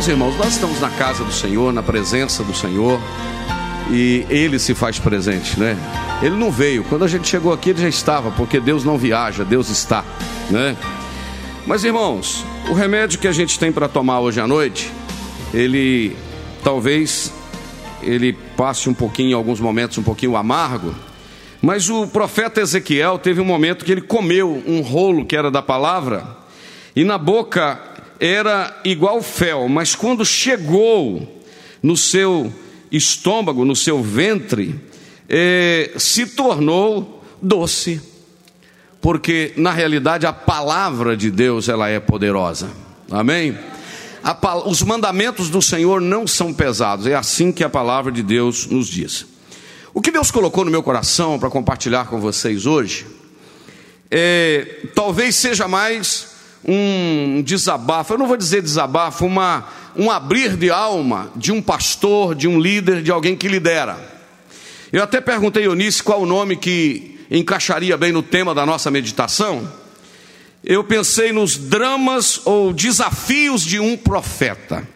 Meus irmãos, nós estamos na casa do Senhor, na presença do Senhor, e Ele se faz presente, né? Ele não veio. Quando a gente chegou aqui, ele já estava, porque Deus não viaja, Deus está, né? Mas irmãos, o remédio que a gente tem para tomar hoje à noite, ele talvez ele passe um pouquinho, em alguns momentos, um pouquinho amargo. Mas o profeta Ezequiel teve um momento que ele comeu um rolo que era da palavra, e na boca era igual fel, mas quando chegou no seu estômago, no seu ventre, eh, se tornou doce, porque na realidade a palavra de Deus ela é poderosa. Amém? A, os mandamentos do Senhor não são pesados, é assim que a palavra de Deus nos diz. O que Deus colocou no meu coração para compartilhar com vocês hoje, é, talvez seja mais um desabafo, eu não vou dizer desabafo, uma, um abrir de alma de um pastor, de um líder, de alguém que lidera. Eu até perguntei a Eunice qual o nome que encaixaria bem no tema da nossa meditação. Eu pensei nos dramas ou desafios de um profeta.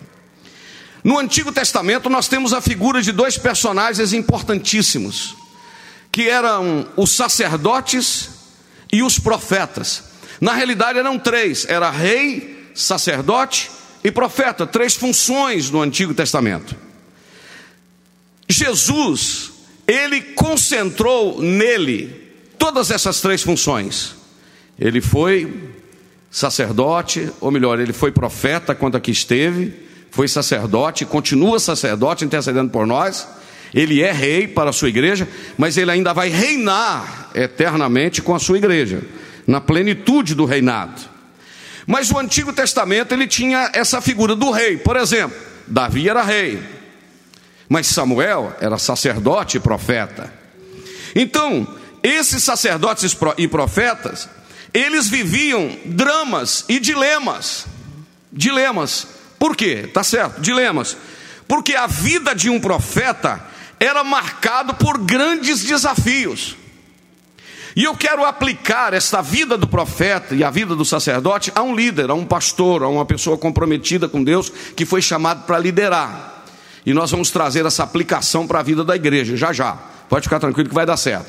No Antigo Testamento nós temos a figura de dois personagens importantíssimos, que eram os sacerdotes e os profetas. Na realidade eram três: era rei, sacerdote e profeta, três funções no Antigo Testamento. Jesus, ele concentrou nele todas essas três funções. Ele foi sacerdote, ou melhor, ele foi profeta quando aqui esteve, foi sacerdote, continua sacerdote intercedendo por nós. Ele é rei para a sua igreja, mas ele ainda vai reinar eternamente com a sua igreja na plenitude do reinado. Mas o Antigo Testamento ele tinha essa figura do rei. Por exemplo, Davi era rei, mas Samuel era sacerdote e profeta. Então, esses sacerdotes e profetas, eles viviam dramas e dilemas. Dilemas. Por quê? Tá certo, dilemas. Porque a vida de um profeta era marcado por grandes desafios. E eu quero aplicar esta vida do profeta e a vida do sacerdote a um líder, a um pastor, a uma pessoa comprometida com Deus que foi chamado para liderar. E nós vamos trazer essa aplicação para a vida da igreja, já já. Pode ficar tranquilo que vai dar certo.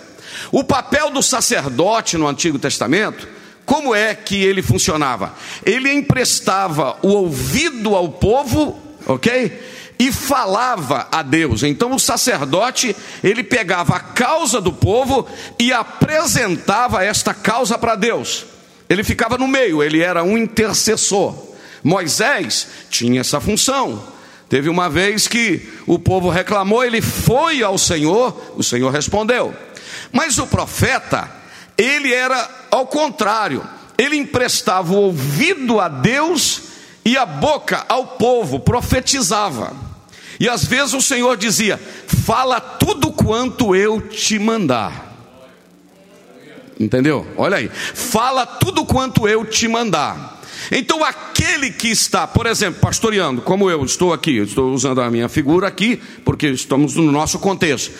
O papel do sacerdote no Antigo Testamento, como é que ele funcionava? Ele emprestava o ouvido ao povo, ok? E falava a Deus. Então o sacerdote, ele pegava a causa do povo e apresentava esta causa para Deus. Ele ficava no meio, ele era um intercessor. Moisés tinha essa função. Teve uma vez que o povo reclamou, ele foi ao Senhor, o Senhor respondeu. Mas o profeta, ele era ao contrário, ele emprestava o ouvido a Deus e a boca ao povo, profetizava. E às vezes o Senhor dizia: Fala tudo quanto eu te mandar. Entendeu? Olha aí. Fala tudo quanto eu te mandar. Então, aquele que está, por exemplo, pastoreando, como eu estou aqui, estou usando a minha figura aqui, porque estamos no nosso contexto.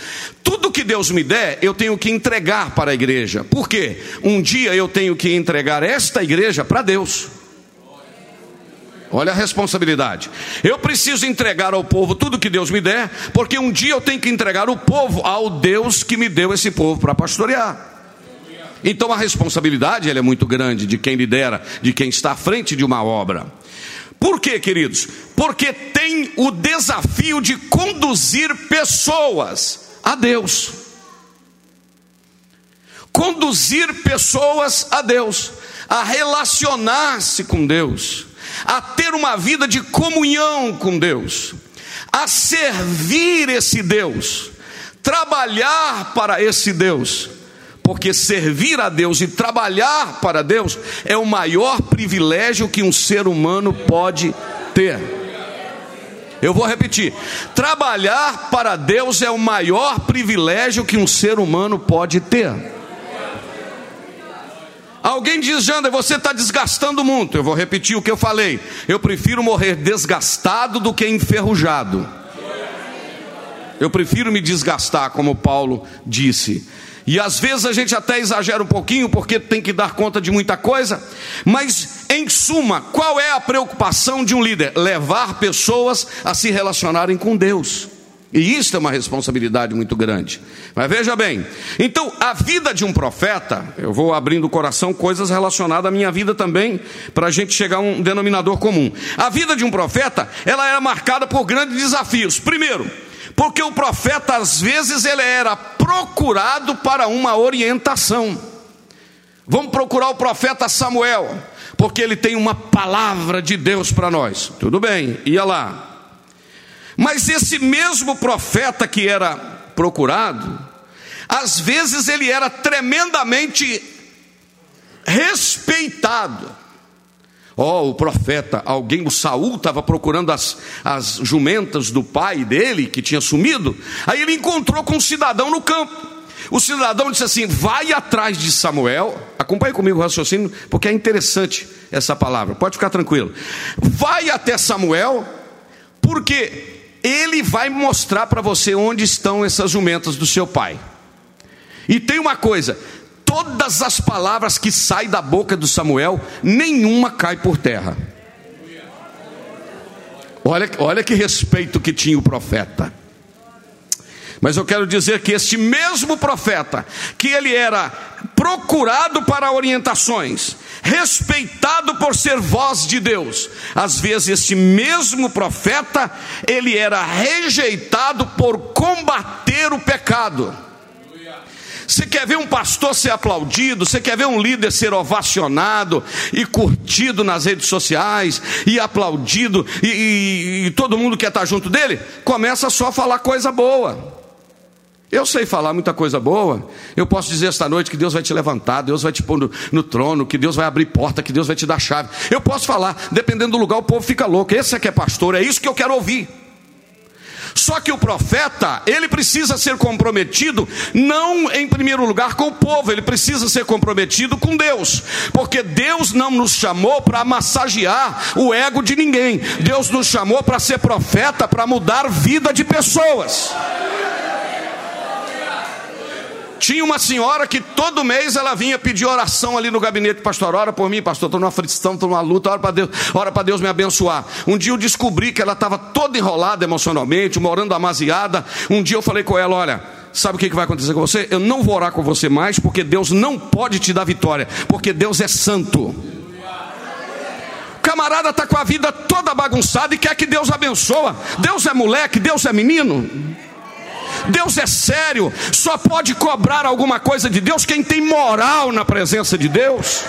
Tudo que Deus me der, eu tenho que entregar para a igreja. Por quê? Um dia eu tenho que entregar esta igreja para Deus. Olha a responsabilidade. Eu preciso entregar ao povo tudo que Deus me der, porque um dia eu tenho que entregar o povo ao Deus que me deu esse povo para pastorear. Então a responsabilidade é muito grande de quem lidera, de quem está à frente de uma obra. Por quê, queridos? Porque tem o desafio de conduzir pessoas a Deus. Conduzir pessoas a Deus, a relacionar-se com Deus, a ter uma vida de comunhão com Deus, a servir esse Deus, trabalhar para esse Deus porque servir a Deus e trabalhar para Deus é o maior privilégio que um ser humano pode ter. Eu vou repetir: trabalhar para Deus é o maior privilégio que um ser humano pode ter. Alguém diz, Jander, você está desgastando muito. Eu vou repetir o que eu falei. Eu prefiro morrer desgastado do que enferrujado. Eu prefiro me desgastar, como Paulo disse. E às vezes a gente até exagera um pouquinho, porque tem que dar conta de muita coisa, mas em suma, qual é a preocupação de um líder? Levar pessoas a se relacionarem com Deus. E isso é uma responsabilidade muito grande. Mas veja bem, então a vida de um profeta, eu vou abrindo o coração, coisas relacionadas à minha vida também, para a gente chegar a um denominador comum. A vida de um profeta, ela era marcada por grandes desafios. Primeiro, porque o profeta às vezes ele era procurado para uma orientação. Vamos procurar o profeta Samuel, porque ele tem uma palavra de Deus para nós. Tudo bem, ia lá. Mas esse mesmo profeta que era procurado, às vezes ele era tremendamente respeitado. Ó, oh, o profeta, alguém, o Saul estava procurando as, as jumentas do pai dele, que tinha sumido. Aí ele encontrou com um cidadão no campo. O cidadão disse assim: vai atrás de Samuel. Acompanhe comigo o raciocínio, porque é interessante essa palavra. Pode ficar tranquilo. Vai até Samuel, porque ele vai mostrar para você onde estão essas jumentas do seu pai. E tem uma coisa: todas as palavras que saem da boca do Samuel, nenhuma cai por terra. Olha, olha que respeito que tinha o profeta. Mas eu quero dizer que este mesmo profeta, que ele era procurado para orientações, respeitado por ser voz de Deus, às vezes este mesmo profeta, ele era rejeitado por combater o pecado. Você quer ver um pastor ser aplaudido? Você quer ver um líder ser ovacionado e curtido nas redes sociais e aplaudido e, e, e todo mundo quer estar junto dele? Começa só a falar coisa boa. Eu sei falar muita coisa boa. Eu posso dizer esta noite que Deus vai te levantar, Deus vai te pôr no, no, trono, que Deus vai abrir porta, que Deus vai te dar chave. Eu posso falar, dependendo do lugar, o povo fica louco. Esse é que é pastor, é isso que eu quero ouvir. Só que o profeta, ele precisa ser comprometido, não em primeiro lugar com o povo, ele precisa ser comprometido com Deus, porque Deus não nos chamou para massagear o ego de ninguém, Deus nos chamou para ser profeta, para mudar vida de pessoas. Tinha uma senhora que todo mês ela vinha pedir oração ali no gabinete, pastor, ora por mim, pastor, estou numa aflição, estou numa luta, ora para Deus, ora para Deus me abençoar. Um dia eu descobri que ela estava toda enrolada emocionalmente, morando amaziada. Um dia eu falei com ela, olha, sabe o que vai acontecer com você? Eu não vou orar com você mais, porque Deus não pode te dar vitória, porque Deus é santo. O camarada está com a vida toda bagunçada e quer que Deus abençoa. Deus é moleque, Deus é menino. Deus é sério, só pode cobrar alguma coisa de Deus quem tem moral na presença de Deus.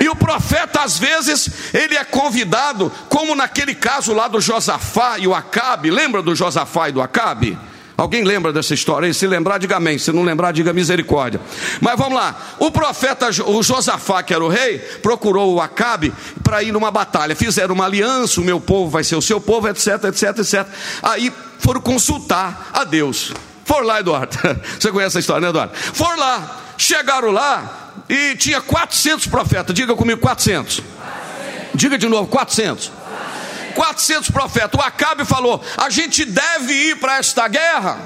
E o profeta, às vezes, ele é convidado, como naquele caso lá do Josafá e o Acabe. Lembra do Josafá e do Acabe? Alguém lembra dessa história? se lembrar, diga amém. Se não lembrar, diga misericórdia. Mas vamos lá. O profeta, o Josafá, que era o rei, procurou o Acabe para ir numa batalha. Fizeram uma aliança, o meu povo vai ser o seu povo, etc, etc, etc. Aí foram consultar a Deus. Foram lá, Eduardo. Você conhece a história, né, Eduardo? Foram lá. Chegaram lá e tinha 400 profetas. Diga comigo, 400. Diga de novo, 400. 400 profetas. O Acabe falou: a gente deve ir para esta guerra.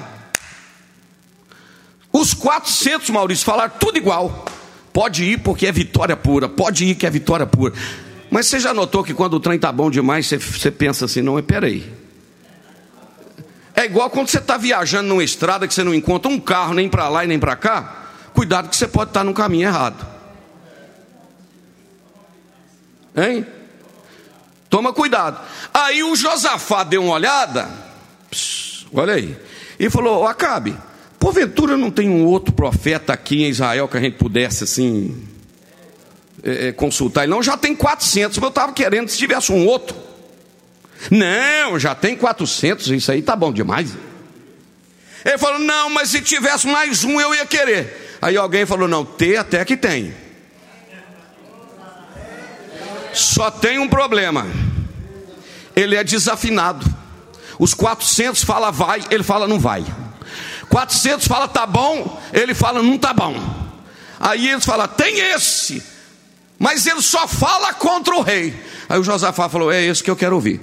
Os 400, Maurício, falaram tudo igual. Pode ir porque é vitória pura. Pode ir que é vitória pura. Mas você já notou que quando o trem está bom demais, você, você pensa assim: não, peraí. É igual quando você está viajando numa estrada que você não encontra um carro nem para lá e nem para cá. Cuidado que você pode estar tá no caminho errado. Hein? Toma cuidado. Aí o Josafá deu uma olhada, olha aí, e falou: Acabe, porventura não tem um outro profeta aqui em Israel que a gente pudesse assim é, consultar? Ele não, já tem 400, mas eu estava querendo se tivesse um outro. Não, já tem 400, isso aí tá bom demais. Ele falou: Não, mas se tivesse mais um eu ia querer. Aí alguém falou: Não, ter até que tem. Só tem um problema. Ele é desafinado. Os 400 fala vai, ele fala não vai. 400 fala tá bom, ele fala não tá bom. Aí eles falam tem esse, mas ele só fala contra o rei. Aí o Josafá falou: é esse que eu quero ouvir.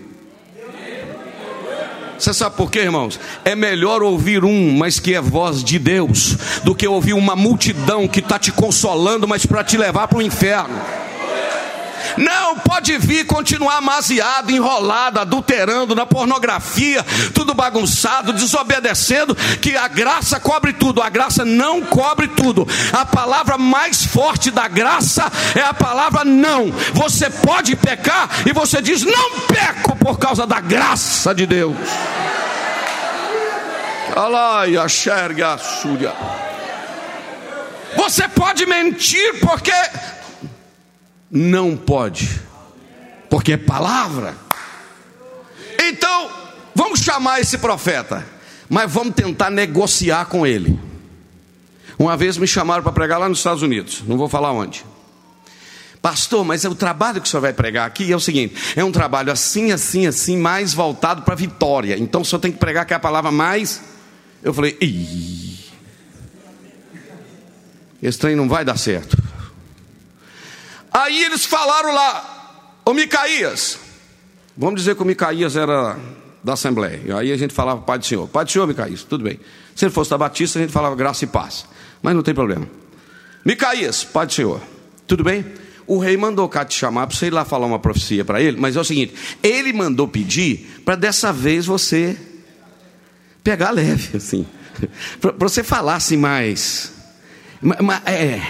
Você sabe por quê, irmãos? É melhor ouvir um, mas que é voz de Deus, do que ouvir uma multidão que está te consolando, mas para te levar para o inferno. Não, pode vir continuar amaziado, enrolado, adulterando na pornografia, tudo bagunçado, desobedecendo, que a graça cobre tudo. A graça não cobre tudo. A palavra mais forte da graça é a palavra não. Você pode pecar e você diz: Não peco por causa da graça de Deus. Alaia, xerga, súria. Você pode mentir porque não pode, porque é palavra. Então, vamos chamar esse profeta, mas vamos tentar negociar com ele. Uma vez me chamaram para pregar lá nos Estados Unidos, não vou falar onde. Pastor, mas é o trabalho que o senhor vai pregar aqui é o seguinte: é um trabalho assim, assim, assim, mais voltado para a vitória. Então o senhor tem que pregar que é a palavra mais. Eu falei, Ih, esse trem não vai dar certo. Aí eles falaram lá, o Micaías, vamos dizer que o Micaías era da Assembleia, aí a gente falava Pai do Senhor, Pai do Senhor, Micaías, tudo bem. Se ele fosse da Batista, a gente falava graça e paz, mas não tem problema. Micaías, Pai do Senhor, tudo bem? O rei mandou cá te chamar para você ir lá falar uma profecia para ele, mas é o seguinte: ele mandou pedir para dessa vez você pegar leve, assim, para você falar assim mais. Mas, é,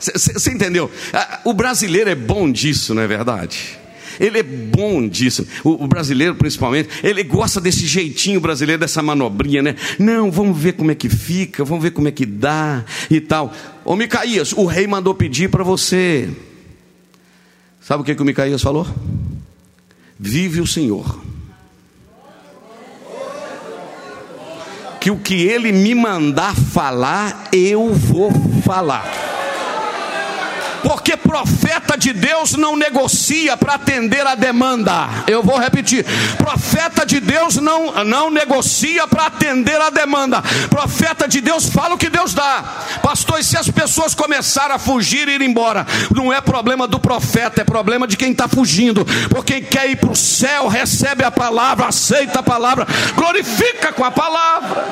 você entendeu? Ah, o brasileiro é bom disso, não é verdade? Ele é bom disso. O, o, brasileiro, principalmente, ele gosta desse jeitinho brasileiro, dessa manobrinha, né? Não, vamos ver como é que fica, vamos ver como é que dá e tal. Ô Micaías, o rei mandou pedir para você. Sabe o que, que o Micaías falou? Vive o Senhor. Que o que ele me mandar falar, eu vou falar. Porque profeta de Deus não negocia para atender a demanda. Eu vou repetir: profeta de Deus não, não negocia para atender a demanda. Profeta de Deus fala o que Deus dá. Pastor, e se as pessoas começarem a fugir e ir embora, não é problema do profeta, é problema de quem está fugindo. Porque quem quer ir para o céu recebe a palavra, aceita a palavra, glorifica com a palavra.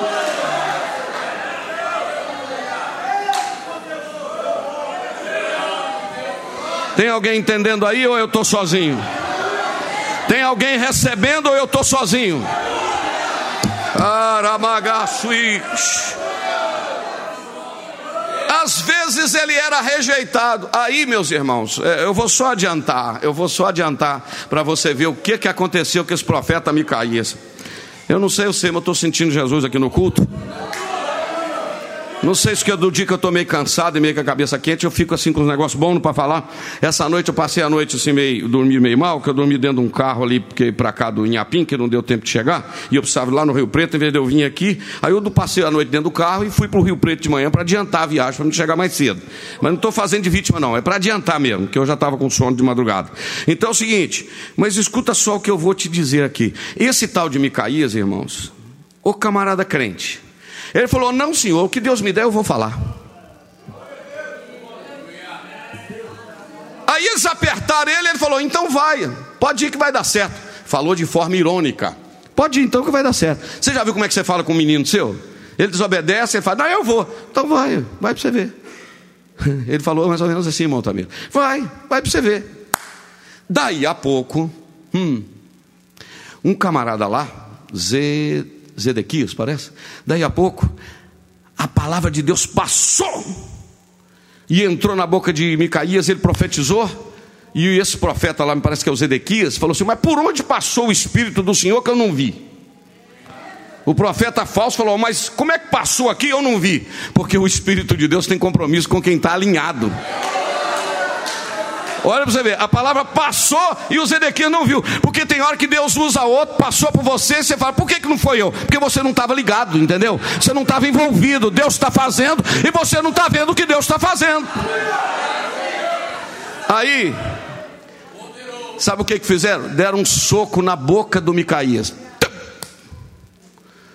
Tem alguém entendendo aí ou eu estou sozinho? Tem alguém recebendo ou eu estou sozinho? Às vezes ele era rejeitado. Aí, meus irmãos, é, eu vou só adiantar, eu vou só adiantar para você ver o que, que aconteceu com esse profeta Micaías. Eu não sei, eu sei, mas eu estou sentindo Jesus aqui no culto. Não sei se é do dia que eu estou meio cansado e meio com a cabeça quente, eu fico assim com os negócios bons para falar. Essa noite eu passei a noite assim meio, dormi meio mal, que eu dormi dentro de um carro ali, porque para cá do Inhapim, que não deu tempo de chegar, e eu precisava ir lá no Rio Preto, em vez de eu vir aqui, aí eu passei a noite dentro do carro e fui para o Rio Preto de manhã para adiantar a viagem, para não chegar mais cedo. Mas não estou fazendo de vítima não, é para adiantar mesmo, que eu já estava com sono de madrugada. Então é o seguinte, mas escuta só o que eu vou te dizer aqui. Esse tal de Micaías, irmãos, o camarada crente, ele falou: Não, senhor, o que Deus me der eu vou falar. Aí eles apertaram ele, ele falou: Então vai, pode ir que vai dar certo. Falou de forma irônica: Pode ir então que vai dar certo. Você já viu como é que você fala com um menino seu? Ele desobedece, ele fala: Não, eu vou. Então vai, vai para você ver. Ele falou mais ou menos assim, irmão Tamir: Vai, vai para você ver. Daí a pouco, hum, um camarada lá, Zé Zedequias, parece. Daí a pouco, a palavra de Deus passou e entrou na boca de Micaías, ele profetizou. E esse profeta lá, me parece que é o Zedequias, falou assim: Mas por onde passou o Espírito do Senhor que eu não vi? O profeta falso falou: Mas como é que passou aqui? Eu não vi. Porque o Espírito de Deus tem compromisso com quem está alinhado. Olha para você ver, a palavra passou e o Zedequias não viu. Porque tem hora que Deus usa outro, passou por você, você fala, por que, que não foi eu? Porque você não estava ligado, entendeu? Você não estava envolvido, Deus está fazendo e você não está vendo o que Deus está fazendo. Aí, sabe o que, que fizeram? Deram um soco na boca do Micaías.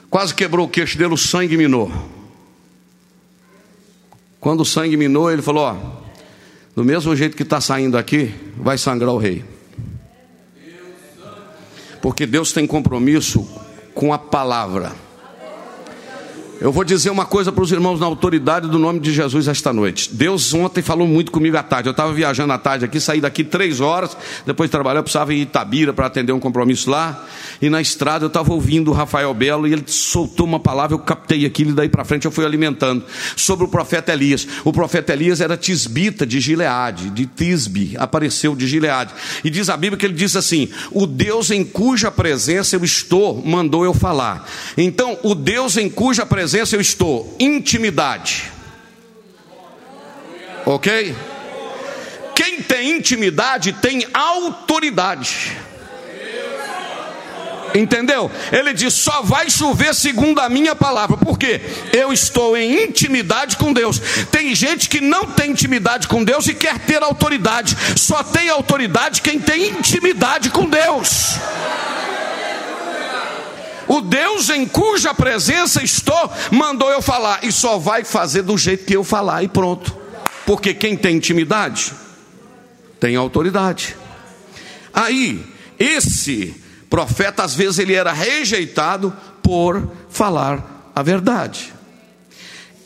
Quase quebrou o queixo dele, o sangue minou. Quando o sangue minou, ele falou: Ó, do mesmo jeito que está saindo aqui, vai sangrar o rei. Porque Deus tem compromisso com a palavra. Eu vou dizer uma coisa para os irmãos na autoridade do nome de Jesus esta noite. Deus ontem falou muito comigo à tarde. Eu estava viajando à tarde aqui, saí daqui três horas, depois de trabalhar, eu precisava ir em Itabira para atender um compromisso lá. E na estrada eu estava ouvindo o Rafael Belo e ele soltou uma palavra, eu captei aquilo e daí para frente eu fui alimentando. Sobre o profeta Elias. O profeta Elias era tisbita de Gileade, de Tisbe, apareceu de Gileade. E diz a Bíblia que ele diz assim: O Deus em cuja presença eu estou, mandou eu falar. Então, o Deus em cuja presença presença eu estou. Intimidade. Ok? Quem tem intimidade tem autoridade. Entendeu? Ele diz: só vai chover segundo a minha palavra, porque eu estou em intimidade com Deus. Tem gente que não tem intimidade com Deus e quer ter autoridade. Só tem autoridade quem tem intimidade com Deus. O Deus em cuja presença estou, mandou eu falar, e só vai fazer do jeito que eu falar, e pronto. Porque quem tem intimidade, tem autoridade. Aí, esse profeta, às vezes, ele era rejeitado por falar a verdade.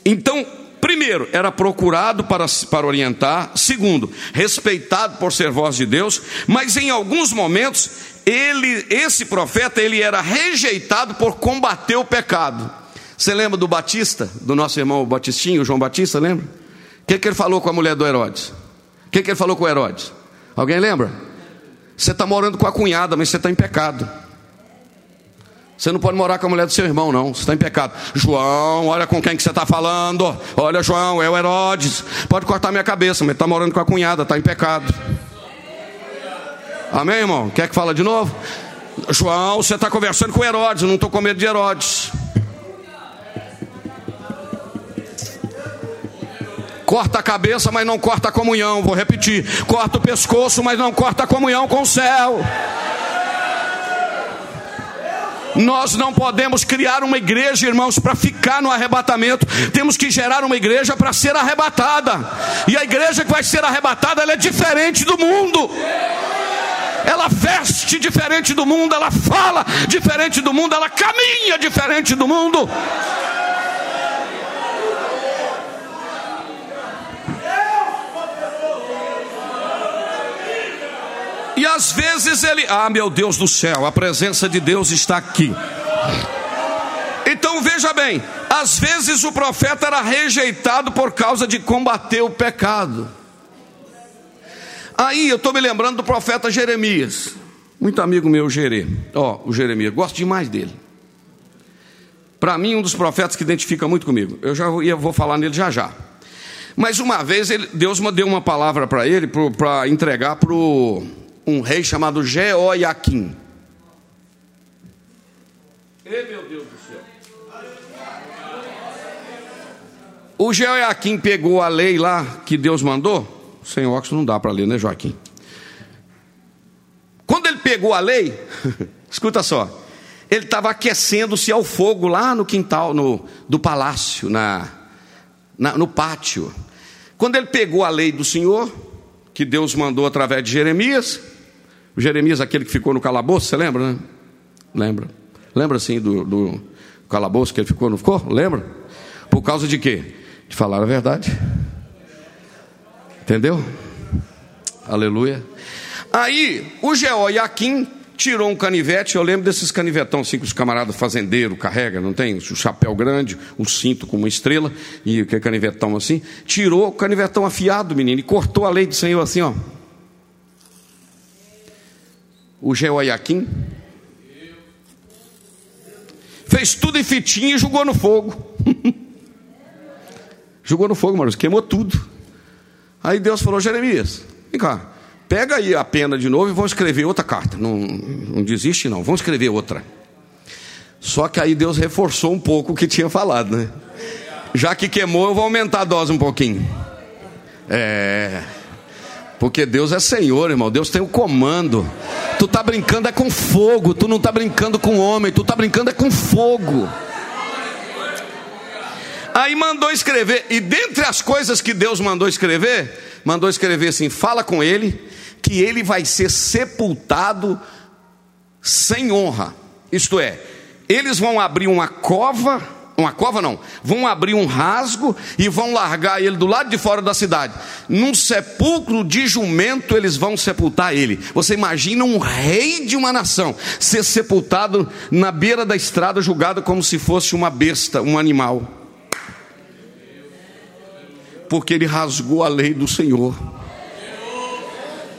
Então, primeiro, era procurado para, para orientar, segundo, respeitado por ser voz de Deus, mas em alguns momentos ele, esse profeta, ele era rejeitado por combater o pecado. Você lembra do Batista, do nosso irmão Batistinho, João Batista, lembra? O que, que ele falou com a mulher do Herodes? O que, que ele falou com o Herodes? Alguém lembra? Você está morando com a cunhada, mas você está em pecado. Você não pode morar com a mulher do seu irmão, não. Você está em pecado. João, olha com quem que você está falando. Olha, João, é o Herodes. Pode cortar minha cabeça, mas está morando com a cunhada, está em pecado. Amém, irmão? Quer que fala de novo? João, você está conversando com Herodes, eu não estou com medo de Herodes. Corta a cabeça, mas não corta a comunhão. Vou repetir: corta o pescoço, mas não corta a comunhão com o céu. Nós não podemos criar uma igreja, irmãos, para ficar no arrebatamento. Temos que gerar uma igreja para ser arrebatada. E a igreja que vai ser arrebatada, é diferente do mundo ela veste diferente do mundo, ela fala diferente do mundo, ela caminha diferente do mundo. E às vezes ele, ah, meu Deus do céu, a presença de Deus está aqui. Então veja bem, às vezes o profeta era rejeitado por causa de combater o pecado. Aí eu estou me lembrando do profeta Jeremias. Muito amigo meu, Jere. Ó, o Jeremias, gosto demais dele. Para mim, um dos profetas que identifica muito comigo. Eu já vou, vou falar nele já já. Mas uma vez ele, Deus deu uma palavra para ele para entregar para um rei chamado Jeoiaquim. Ei, meu Deus do céu. O Jeoiaquim pegou a lei lá que Deus mandou sem óculos não dá para ler, né, Joaquim? Quando ele pegou a lei, escuta só, ele estava aquecendo-se ao fogo lá no quintal no, do palácio, na, na, no pátio. Quando ele pegou a lei do Senhor, que Deus mandou através de Jeremias, o Jeremias, aquele que ficou no calabouço, você lembra, né? Lembra? Lembra assim do, do calabouço que ele ficou, não ficou? Lembra? Por causa de quê? De falar a verdade. Entendeu? Aleluia. Aí o Jeoiaquim tirou um canivete, eu lembro desses canivetão assim que os camaradas fazendeiros carregam, não tem? O chapéu grande, o cinto com uma estrela, e que canivetão assim. Tirou o canivetão afiado, menino, e cortou a lei do Senhor assim, ó. o Jeoiaquim. Fez tudo em fitinha e jogou no fogo. jogou no fogo, Maurício, queimou tudo. Aí Deus falou: Jeremias, vem cá, pega aí a pena de novo e vamos escrever outra carta. Não, não desiste, não, vamos escrever outra. Só que aí Deus reforçou um pouco o que tinha falado, né? Já que queimou, eu vou aumentar a dose um pouquinho. É. Porque Deus é Senhor, irmão. Deus tem o comando. Tu tá brincando é com fogo. Tu não tá brincando com homem. Tu tá brincando é com fogo. Aí mandou escrever. E dentre as coisas que Deus mandou escrever, mandou escrever assim: fala com ele que ele vai ser sepultado sem honra. Isto é, eles vão abrir uma cova, uma cova não, vão abrir um rasgo e vão largar ele do lado de fora da cidade. Num sepulcro de jumento eles vão sepultar ele. Você imagina um rei de uma nação ser sepultado na beira da estrada, julgado como se fosse uma besta, um animal. Porque ele rasgou a lei do Senhor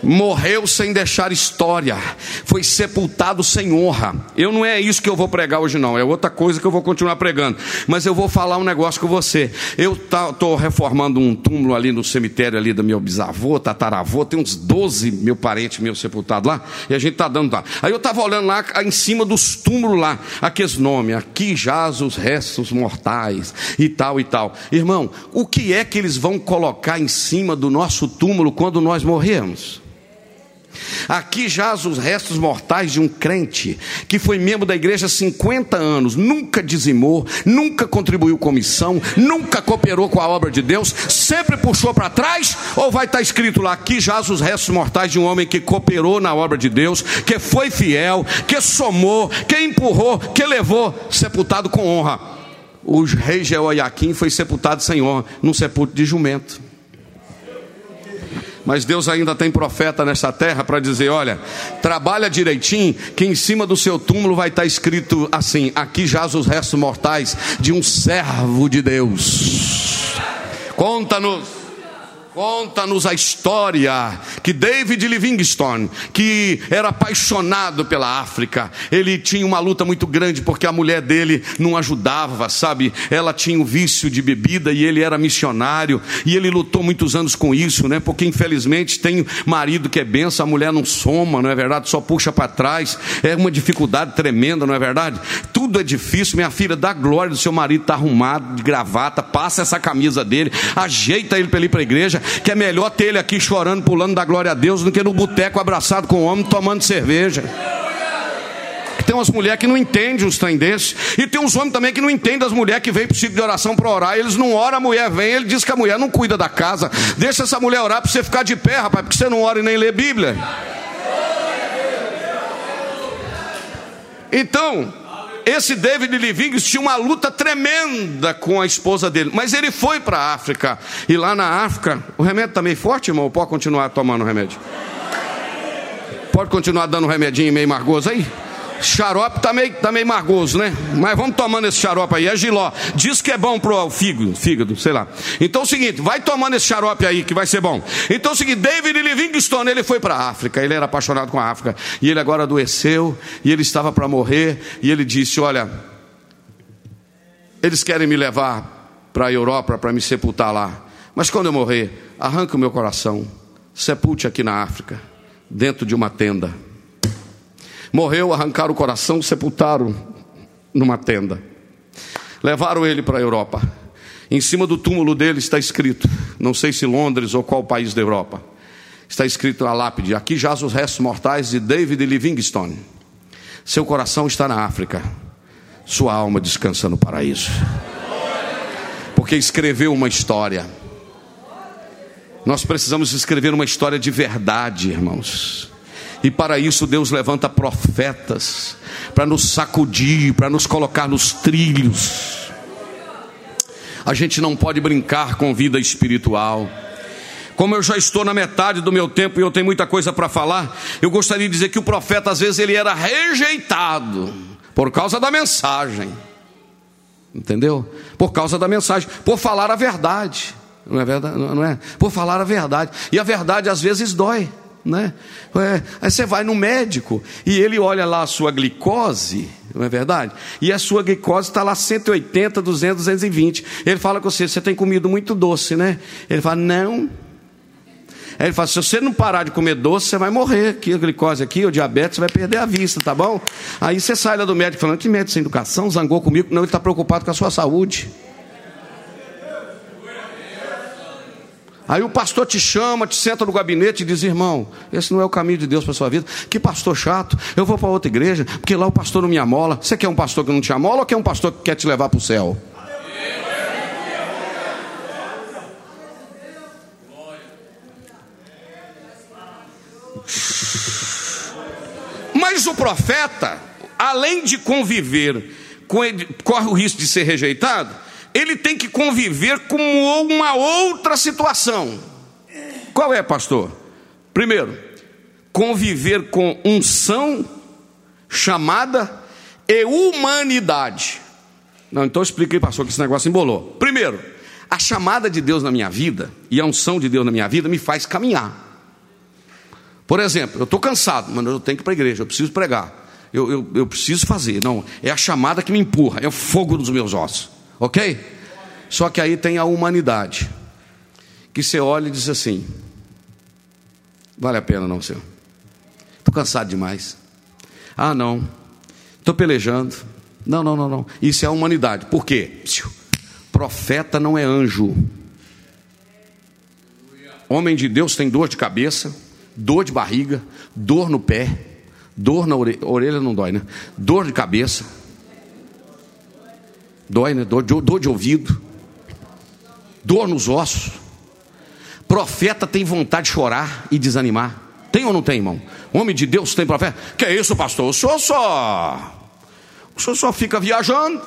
morreu sem deixar história, foi sepultado sem honra. Eu não é isso que eu vou pregar hoje, não, é outra coisa que eu vou continuar pregando. Mas eu vou falar um negócio com você. Eu estou reformando um túmulo ali no cemitério ali do meu bisavô, tataravô, tem uns 12 mil parentes meus sepultados lá, e a gente está dando lá. Aí eu estava olhando lá em cima dos túmulos lá, aqueles nomes, aqui jaz os restos mortais e tal e tal. Irmão, o que é que eles vão colocar em cima do nosso túmulo quando nós morrermos? Aqui jaz os restos mortais de um crente que foi membro da igreja há 50 anos, nunca dizimou, nunca contribuiu com missão, nunca cooperou com a obra de Deus, sempre puxou para trás, ou vai estar escrito lá: aqui jaz os restos mortais de um homem que cooperou na obra de Deus, que foi fiel, que somou, que empurrou, que levou, sepultado com honra. O rei Jeoiaquim foi sepultado sem honra, num sepulcro de jumento. Mas Deus ainda tem profeta nessa terra para dizer: olha, trabalha direitinho, que em cima do seu túmulo vai estar escrito assim: aqui jaz os restos mortais de um servo de Deus. Conta-nos Conta-nos a história que David Livingstone, que era apaixonado pela África, ele tinha uma luta muito grande porque a mulher dele não ajudava, sabe? Ela tinha o vício de bebida e ele era missionário e ele lutou muitos anos com isso, né? Porque infelizmente tem marido que é benção, a mulher não soma, não é verdade? Só puxa para trás, é uma dificuldade tremenda, não é verdade? Tudo é difícil, minha filha, dá glória do seu marido tá arrumado, de gravata, passa essa camisa dele, ajeita ele para ir para a igreja que é melhor ter ele aqui chorando, pulando da glória a Deus, do que no boteco abraçado com o homem, tomando cerveja. Tem umas mulheres que não entendem uns trem desses. E tem uns homens também que não entendem as mulheres que vêm para o sítio de oração para orar. Eles não oram, a mulher vem, ele diz que a mulher não cuida da casa. Deixa essa mulher orar para você ficar de pé, rapaz, porque você não ora e nem lê Bíblia. Então, esse David Livingstone tinha uma luta tremenda com a esposa dele, mas ele foi para a África. E lá na África, o remédio está meio forte, irmão? Pode continuar tomando o remédio? Pode continuar dando um remedinho meio margoso aí? Xarope tá meio, tá meio margoso, né? Mas vamos tomando esse xarope aí. É giló. Diz que é bom pro fígado, fígado, sei lá. Então é o seguinte, vai tomando esse xarope aí que vai ser bom. Então é o seguinte, David Livingstone, ele foi para a África. Ele era apaixonado com a África. E ele agora adoeceu. E ele estava para morrer. E ele disse: Olha, eles querem me levar para a Europa para me sepultar lá. Mas quando eu morrer, arranca o meu coração. Sepulte aqui na África, dentro de uma tenda. Morreu, arrancaram o coração, sepultaram numa tenda. Levaram ele para a Europa. Em cima do túmulo dele está escrito, não sei se Londres ou qual país da Europa, está escrito a lápide: Aqui jaz os restos mortais de David Livingstone. Seu coração está na África, sua alma descansa no paraíso. Porque escreveu uma história. Nós precisamos escrever uma história de verdade, irmãos. E para isso Deus levanta profetas para nos sacudir, para nos colocar nos trilhos. A gente não pode brincar com vida espiritual. Como eu já estou na metade do meu tempo e eu tenho muita coisa para falar, eu gostaria de dizer que o profeta às vezes ele era rejeitado por causa da mensagem. Entendeu? Por causa da mensagem, por falar a verdade. Não é verdade? Não é? Por falar a verdade. E a verdade às vezes dói. Né? É, aí você vai no médico e ele olha lá a sua glicose, não é verdade? E a sua glicose está lá 180, 200, 220. Ele fala com você: você tem comido muito doce, né? Ele fala: não. Aí ele fala: se você não parar de comer doce, você vai morrer. Aqui, a glicose aqui, o diabetes, você vai perder a vista, tá bom? Aí você sai lá do médico falando: que médico sem educação, zangou comigo. Não, ele está preocupado com a sua saúde. Aí o pastor te chama, te senta no gabinete e diz: irmão, esse não é o caminho de Deus para sua vida. Que pastor chato, eu vou para outra igreja, porque lá o pastor não me amola. Você quer um pastor que não te amola ou quer um pastor que quer te levar para o céu? Mas o profeta, além de conviver, corre o risco de ser rejeitado ele tem que conviver com uma outra situação. Qual é, pastor? Primeiro, conviver com unção, chamada e humanidade. Não, então expliquei, pastor, que esse negócio embolou. Primeiro, a chamada de Deus na minha vida e a unção de Deus na minha vida me faz caminhar. Por exemplo, eu estou cansado, mas eu tenho que ir para a igreja, eu preciso pregar. Eu, eu, eu preciso fazer. Não, é a chamada que me empurra, é o fogo dos meus ossos. Ok? Só que aí tem a humanidade. Que você olha e diz assim: vale a pena não, Senhor? Estou cansado demais. Ah, não. Estou pelejando. Não, não, não, não. Isso é a humanidade. Por quê? Profeta não é anjo. Homem de Deus tem dor de cabeça, dor de barriga, dor no pé, dor na orelha, orelha não dói, né? Dor de cabeça, Dói, né? Dor dor de ouvido, dor nos ossos. Profeta tem vontade de chorar e desanimar. Tem ou não tem, irmão? Homem de Deus tem profeta? Que é isso, pastor? O senhor só. O senhor só fica viajando.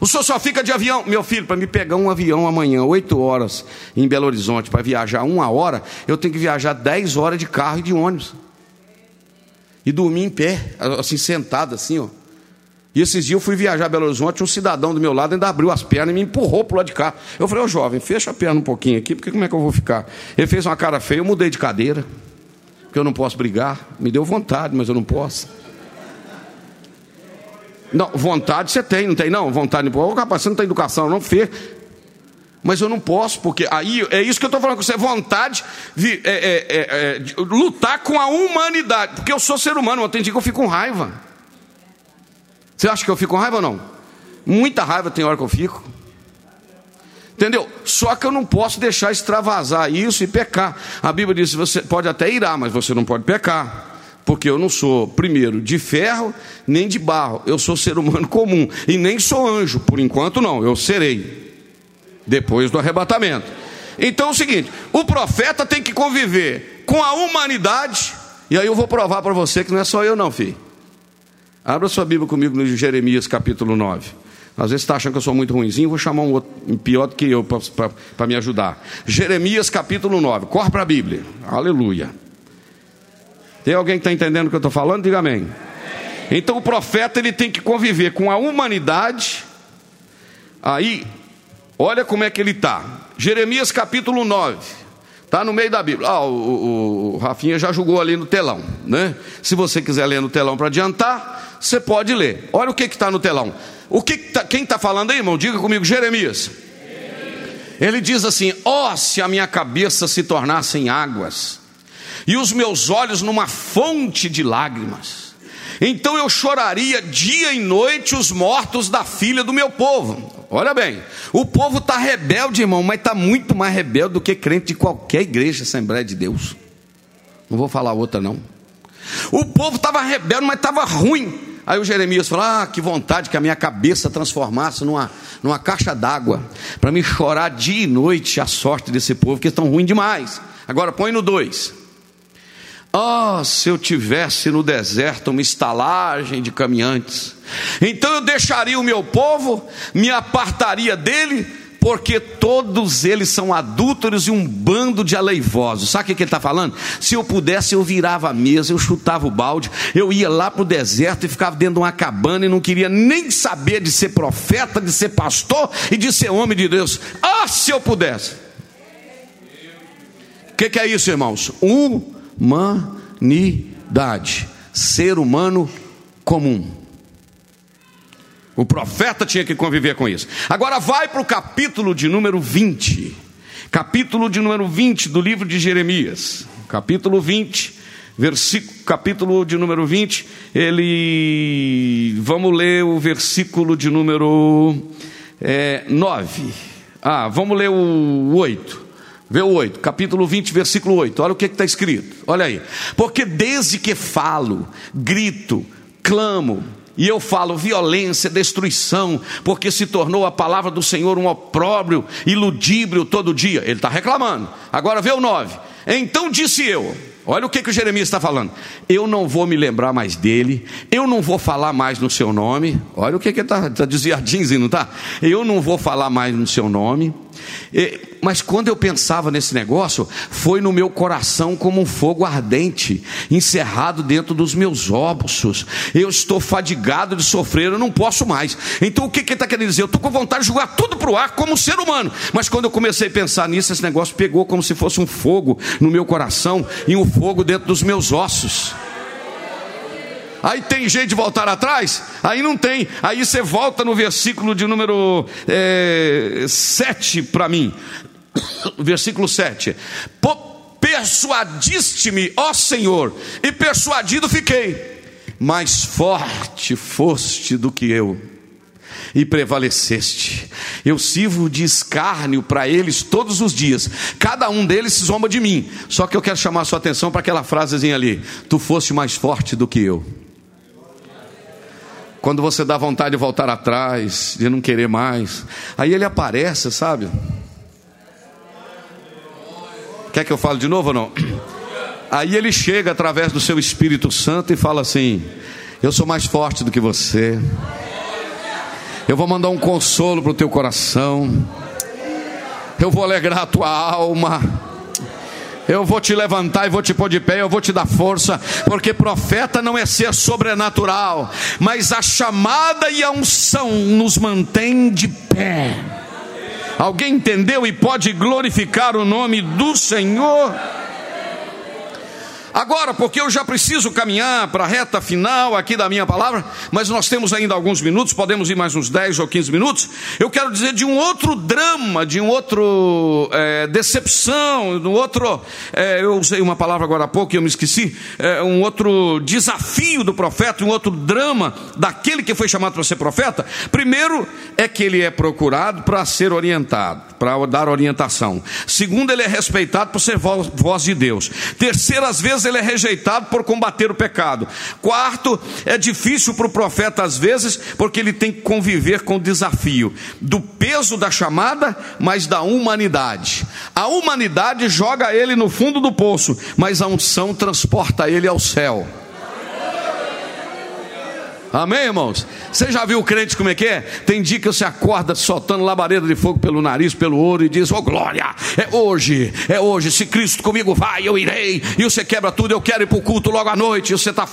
O senhor só fica de avião. Meu filho, para me pegar um avião amanhã, 8 horas, em Belo Horizonte, para viajar uma hora, eu tenho que viajar 10 horas de carro e de ônibus. E dormir em pé, assim, sentado, assim, ó. E esses dias eu fui viajar Belo Horizonte, um cidadão do meu lado ainda abriu as pernas e me empurrou para o lado de cá. Eu falei, ô jovem, fecha a perna um pouquinho aqui, porque como é que eu vou ficar? Ele fez uma cara feia, eu mudei de cadeira, porque eu não posso brigar. Me deu vontade, mas eu não posso. Não, vontade você tem, não tem não? Vontade, ô rapaz, você não tem educação, não fez. Mas eu não posso, porque aí é isso que eu estou falando com você, vontade de é, é, é, é lutar com a humanidade, porque eu sou ser humano, tem dia que eu fico com raiva. Você acha que eu fico com raiva ou não? Muita raiva tem hora que eu fico. Entendeu? Só que eu não posso deixar extravasar isso e pecar. A Bíblia diz: você pode até irar, mas você não pode pecar. Porque eu não sou, primeiro, de ferro nem de barro. Eu sou ser humano comum. E nem sou anjo. Por enquanto, não. Eu serei. Depois do arrebatamento. Então é o seguinte: o profeta tem que conviver com a humanidade. E aí eu vou provar para você que não é só eu, não, filho. Abra sua Bíblia comigo no Jeremias capítulo 9. Às vezes está achando que eu sou muito ruimzinho, vou chamar um outro pior do que eu para me ajudar. Jeremias capítulo 9. Corre para a Bíblia. Aleluia. Tem alguém que está entendendo o que eu estou falando? Diga amém. Então o profeta ele tem que conviver com a humanidade. Aí, olha como é que ele está. Jeremias capítulo 9. Está no meio da Bíblia. Ah, o, o, o Rafinha já jogou ali no telão, né? Se você quiser ler no telão para adiantar, você pode ler. Olha o que está no telão. O que tá, quem está falando aí, irmão? Diga comigo, Jeremias. Ele diz assim: Ó, oh, se a minha cabeça se tornasse em águas, e os meus olhos numa fonte de lágrimas, então eu choraria dia e noite os mortos da filha do meu povo. Olha bem, o povo está rebelde, irmão, mas está muito mais rebelde do que crente de qualquer igreja, Assembleia de Deus. Não vou falar outra, não. O povo estava rebelde, mas estava ruim. Aí o Jeremias falou: Ah, que vontade que a minha cabeça transformasse numa, numa caixa d'água, para me chorar dia e noite a sorte desse povo, que estão ruim demais. Agora põe no 2. Oh, se eu tivesse no deserto uma estalagem de caminhantes, então eu deixaria o meu povo, me apartaria dele, porque todos eles são adúlteros e um bando de aleivosos. Sabe o que ele está falando? Se eu pudesse, eu virava a mesa, eu chutava o balde, eu ia lá para o deserto e ficava dentro de uma cabana e não queria nem saber de ser profeta, de ser pastor e de ser homem de Deus. Ah, se eu pudesse! O que, que é isso, irmãos? Um humanidade, ser humano comum. O profeta tinha que conviver com isso. Agora vai para o capítulo de número 20. Capítulo de número 20 do livro de Jeremias. Capítulo 20, versículo, capítulo de número 20, ele. Vamos ler o versículo de número é, 9. Ah, vamos ler o 8. Vê o 8, capítulo 20, versículo 8. Olha o que está escrito. Olha aí. Porque desde que falo, grito, clamo, e eu falo violência, destruição, porque se tornou a palavra do Senhor um opróbrio, iludíbrio todo dia. Ele está reclamando. Agora vê o 9. Então disse eu: Olha o que, que o Jeremias está falando. Eu não vou me lembrar mais dele, eu não vou falar mais no seu nome. Olha o que, que ele está tá desviadinho, não está? Eu não vou falar mais no seu nome. Mas quando eu pensava nesse negócio, foi no meu coração como um fogo ardente, encerrado dentro dos meus ossos. Eu estou fadigado de sofrer, eu não posso mais. Então o que, ele está querendo dizer? Eu estou com vontade de jogar tudo para o ar como um ser humano. Mas quando eu comecei a pensar nisso, esse negócio pegou como se fosse um fogo no meu coração e um fogo dentro dos meus ossos. Aí tem jeito de voltar atrás? Aí não tem. Aí você volta no versículo de número é, 7 para mim. Versículo 7. Persuadiste-me, ó Senhor, e persuadido fiquei. Mais forte foste do que eu e prevaleceste. Eu sirvo de escárnio para eles todos os dias. Cada um deles se zomba de mim. Só que eu quero chamar a sua atenção para aquela frasezinha ali: Tu foste mais forte do que eu. Quando você dá vontade de voltar atrás, de não querer mais, aí ele aparece, sabe? Quer que eu fale de novo ou não? Aí ele chega através do seu Espírito Santo e fala assim: Eu sou mais forte do que você. Eu vou mandar um consolo para o teu coração. Eu vou alegrar a tua alma. Eu vou te levantar e vou te pôr de pé, eu vou te dar força, porque profeta não é ser sobrenatural, mas a chamada e a unção nos mantém de pé. Alguém entendeu e pode glorificar o nome do Senhor? Agora, porque eu já preciso caminhar para a reta final aqui da minha palavra, mas nós temos ainda alguns minutos, podemos ir mais uns 10 ou 15 minutos. Eu quero dizer de um outro drama, de um outro é, decepção, de um outro, é, eu usei uma palavra agora há pouco e eu me esqueci, é, um outro desafio do profeta, um outro drama daquele que foi chamado para ser profeta. Primeiro é que ele é procurado para ser orientado, para dar orientação. Segundo, ele é respeitado por ser voz, de Deus. Terceiro, às vezes ele é rejeitado por combater o pecado. Quarto, é difícil para o profeta às vezes, porque ele tem que conviver com o desafio do peso da chamada, mas da humanidade. A humanidade joga ele no fundo do poço, mas a unção transporta ele ao céu. Amém, irmãos? Você já viu o crente como é que é? Tem dia que você acorda soltando labareda de fogo pelo nariz, pelo ouro e diz: oh, glória, é hoje, é hoje. Se Cristo comigo vai, eu irei. E você quebra tudo, eu quero ir para o culto logo à noite. E você está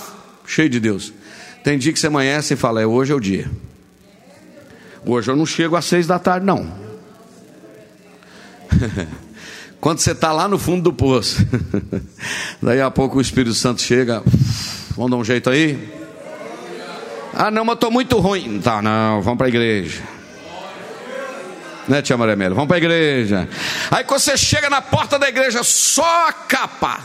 cheio de Deus. Tem dia que você amanhece e fala: É hoje é o dia. Hoje eu não chego às seis da tarde, não. Quando você está lá no fundo do poço, daí a pouco o Espírito Santo chega, vamos dar um jeito aí. Ah, não, mas estou muito ruim. Tá, não, vamos para a igreja. Né, tia Maria Vamos para a igreja. Aí quando você chega na porta da igreja, só a capa.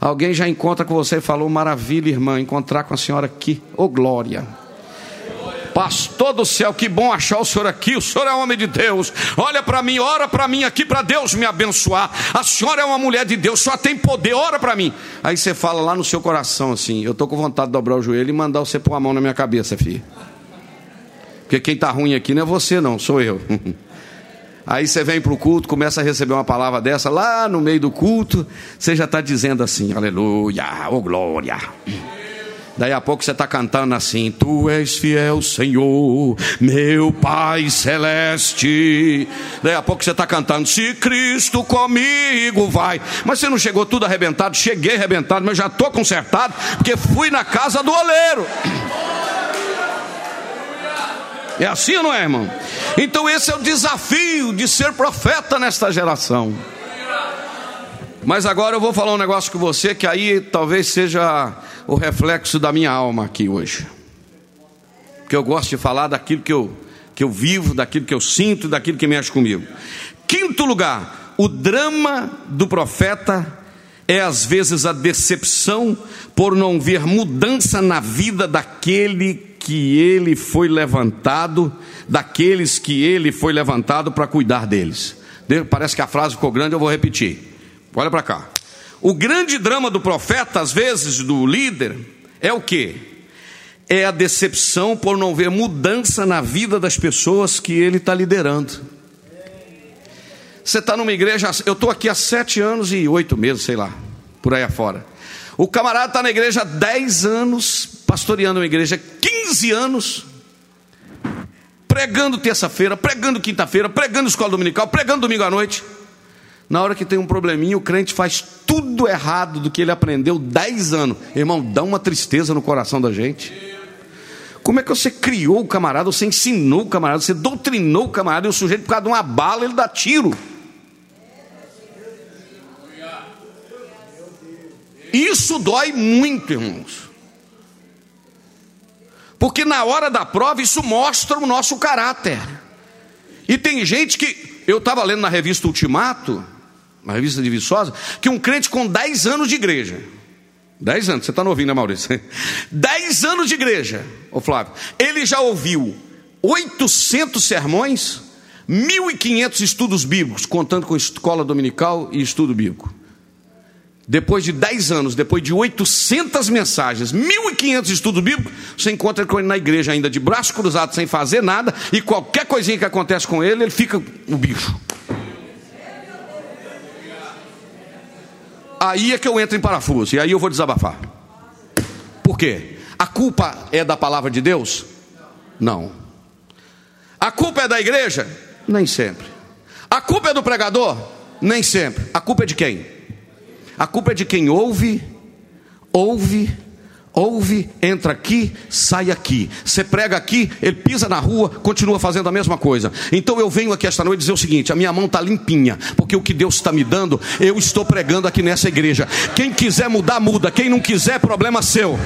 Alguém já encontra com você e falou: Maravilha, irmã, encontrar com a senhora aqui. Ô oh, glória. Pastor do céu, que bom achar o senhor aqui. O senhor é homem de Deus. Olha para mim, ora para mim aqui para Deus me abençoar. A senhora é uma mulher de Deus, só tem poder, ora para mim. Aí você fala lá no seu coração assim: Eu estou com vontade de dobrar o joelho e mandar você pôr a mão na minha cabeça, filho. Porque quem está ruim aqui não é você, não, sou eu. Aí você vem para o culto, começa a receber uma palavra dessa, lá no meio do culto, você já está dizendo assim: Aleluia, oh glória. Daí a pouco você está cantando assim: Tu és fiel, Senhor, meu Pai celeste. Daí a pouco você está cantando: Se Cristo comigo vai. Mas você não chegou tudo arrebentado? Cheguei arrebentado, mas já estou consertado, porque fui na casa do oleiro. É assim ou não é, irmão? Então esse é o desafio de ser profeta nesta geração. Mas agora eu vou falar um negócio com você que aí talvez seja o reflexo da minha alma aqui hoje. Porque eu gosto de falar daquilo que eu, que eu vivo, daquilo que eu sinto, daquilo que mexe comigo. Quinto lugar, o drama do profeta é às vezes a decepção por não ver mudança na vida daquele que ele foi levantado, daqueles que ele foi levantado para cuidar deles. Parece que a frase ficou grande, eu vou repetir. Olha para cá. O grande drama do profeta, às vezes, do líder, é o que? É a decepção por não ver mudança na vida das pessoas que ele está liderando. Você está numa igreja, eu estou aqui há sete anos e oito meses, sei lá, por aí afora. O camarada está na igreja há dez anos, pastoreando uma igreja 15 anos, pregando terça-feira, pregando quinta-feira, pregando escola dominical, pregando domingo à noite. Na hora que tem um probleminha, o crente faz tudo errado do que ele aprendeu dez anos. Irmão, dá uma tristeza no coração da gente. Como é que você criou o camarada, você ensinou o camarada, você doutrinou o camarada, e o sujeito, por causa de uma bala, ele dá tiro. Isso dói muito, irmãos. Porque na hora da prova, isso mostra o nosso caráter. E tem gente que. Eu estava lendo na revista Ultimato, uma revista de Viçosa, que um crente com 10 anos de igreja, 10 anos, você está ouvindo, né, Maurício? 10 anos de igreja, ô Flávio, ele já ouviu 800 sermões, 1.500 estudos bíblicos, contando com escola dominical e estudo bíblico. Depois de 10 anos, depois de 800 mensagens, 1.500 estudos bíblicos, você encontra com ele na igreja ainda de braço cruzado, sem fazer nada, e qualquer coisinha que acontece com ele, ele fica o bicho. Aí é que eu entro em parafuso, e aí eu vou desabafar. Por quê? A culpa é da palavra de Deus? Não. A culpa é da igreja? Nem sempre. A culpa é do pregador? Nem sempre. A culpa é de quem? A culpa é de quem ouve, ouve, ouve, entra aqui, sai aqui. Você prega aqui, ele pisa na rua, continua fazendo a mesma coisa. Então eu venho aqui esta noite dizer o seguinte: a minha mão está limpinha, porque o que Deus está me dando, eu estou pregando aqui nessa igreja. Quem quiser mudar, muda. Quem não quiser, problema seu.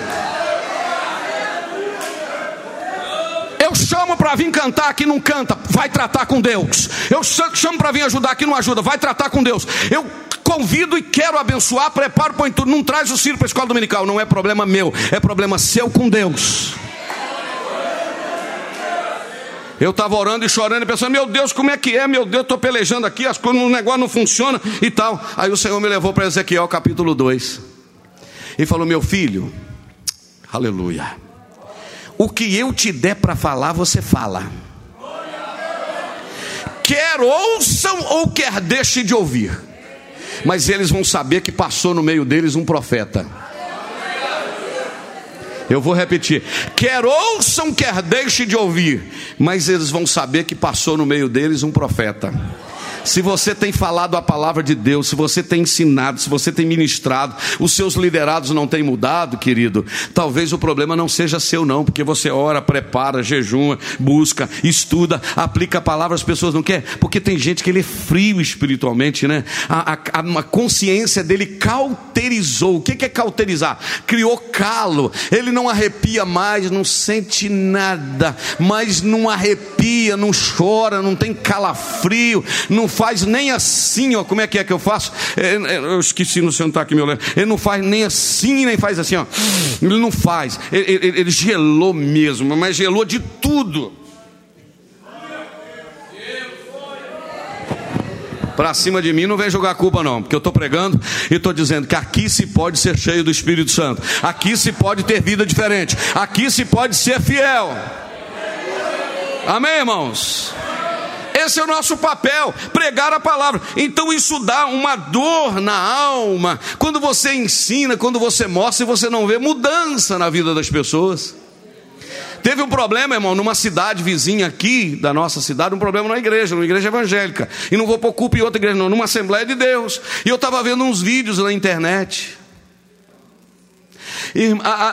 Eu chamo para vir cantar aqui, não canta, vai tratar com Deus. Eu chamo para vir ajudar aqui, não ajuda, vai tratar com Deus. Eu convido e quero abençoar, preparo, põe tudo. Não traz o filho para a escola dominical, não é problema meu, é problema seu com Deus. Eu estava orando e chorando e pensando, meu Deus, como é que é? Meu Deus, estou pelejando aqui, as coisas, o negócio não funciona e tal. Aí o Senhor me levou para Ezequiel capítulo 2 e falou: Meu filho, aleluia, o que eu te der para falar, você fala. Quer ouçam ou quer deixe de ouvir mas eles vão saber que passou no meio deles um profeta. Eu vou repetir: quer ouçam, quer deixem de ouvir, mas eles vão saber que passou no meio deles um profeta. Se você tem falado a palavra de Deus, se você tem ensinado, se você tem ministrado, os seus liderados não têm mudado, querido, talvez o problema não seja seu, não, porque você ora, prepara, jejuma, busca, estuda, aplica a palavra, as pessoas não querem, porque tem gente que ele é frio espiritualmente, né? A, a, a consciência dele cauterizou. O que é cauterizar? Criou calo, ele não arrepia mais, não sente nada, mas não arrepia, não chora, não tem calafrio, não faz nem assim, ó. Como é que é que eu faço? É, é, eu esqueci no senhor tá aqui meu olhando. Ele não faz nem assim, nem faz assim, ó. Ele não faz. Ele, ele, ele gelou mesmo, mas gelou de tudo. para cima de mim, não vem jogar culpa, não, porque eu estou pregando e estou dizendo que aqui se pode ser cheio do Espírito Santo, aqui se pode ter vida diferente, aqui se pode ser fiel. Amém, irmãos? Esse é o nosso papel, pregar a palavra. Então isso dá uma dor na alma. Quando você ensina, quando você mostra e você não vê mudança na vida das pessoas. Teve um problema, irmão, numa cidade vizinha aqui da nossa cidade, um problema na igreja, numa igreja evangélica. E não vou pôr culpa em outra igreja, não, numa Assembleia de Deus. E eu estava vendo uns vídeos na internet.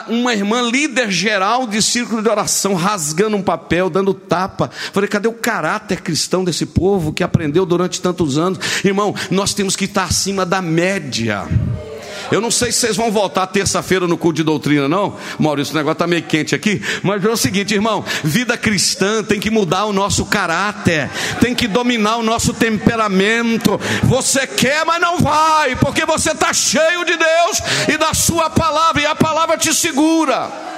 Uma irmã líder geral de círculo de oração, rasgando um papel, dando tapa. Falei, cadê o caráter cristão desse povo que aprendeu durante tantos anos? Irmão, nós temos que estar acima da média. Eu não sei se vocês vão voltar terça-feira no culto de doutrina, não. Maurício, o negócio está meio quente aqui. Mas é o seguinte, irmão: vida cristã tem que mudar o nosso caráter, tem que dominar o nosso temperamento. Você quer, mas não vai, porque você está cheio de Deus e da Sua palavra, e a palavra te segura.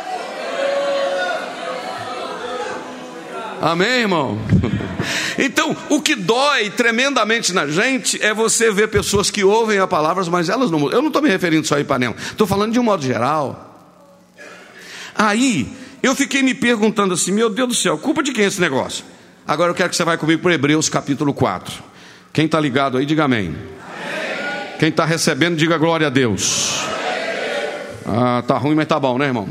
Amém, irmão? Então, o que dói tremendamente na gente é você ver pessoas que ouvem a palavra, mas elas não. Eu não estou me referindo só a Ipanema, estou falando de um modo geral. Aí, eu fiquei me perguntando assim: meu Deus do céu, culpa de quem é esse negócio? Agora eu quero que você vá comigo para Hebreus capítulo 4. Quem está ligado aí, diga amém. Quem está recebendo, diga glória a Deus. Ah, tá ruim, mas tá bom, né, irmão?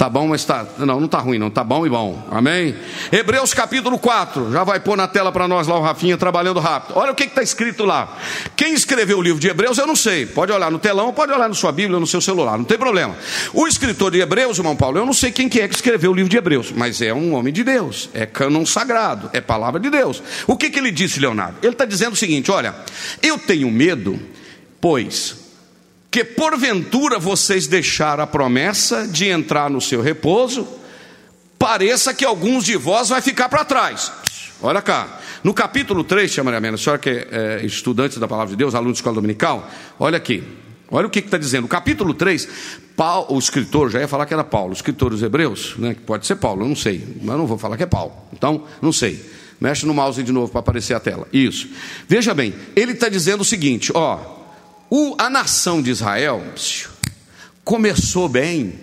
Tá bom, mas tá. Não, não tá ruim, não. Tá bom e bom. Amém? Hebreus capítulo 4. Já vai pôr na tela para nós lá o Rafinha trabalhando rápido. Olha o que está escrito lá. Quem escreveu o livro de Hebreus, eu não sei. Pode olhar no telão, pode olhar na sua Bíblia, no seu celular, não tem problema. O escritor de Hebreus, irmão Paulo, eu não sei quem que é que escreveu o livro de Hebreus, mas é um homem de Deus, é cânon sagrado, é palavra de Deus. O que, que ele disse, Leonardo? Ele está dizendo o seguinte: olha, eu tenho medo, pois que porventura vocês deixaram a promessa de entrar no seu repouso, pareça que alguns de vós vai ficar para trás. Olha cá, no capítulo 3, tia Maria Mena, a senhora que é, é estudante da palavra de Deus, aluno de escola dominical, olha aqui, olha o que está dizendo. No capítulo 3, Paulo, o escritor, já ia falar que era Paulo, o escritor dos Hebreus, né, que pode ser Paulo, eu não sei, mas não vou falar que é Paulo, então, não sei. Mexe no mouse de novo para aparecer a tela. Isso. Veja bem, ele está dizendo o seguinte: ó, o, a nação de Israel começou bem.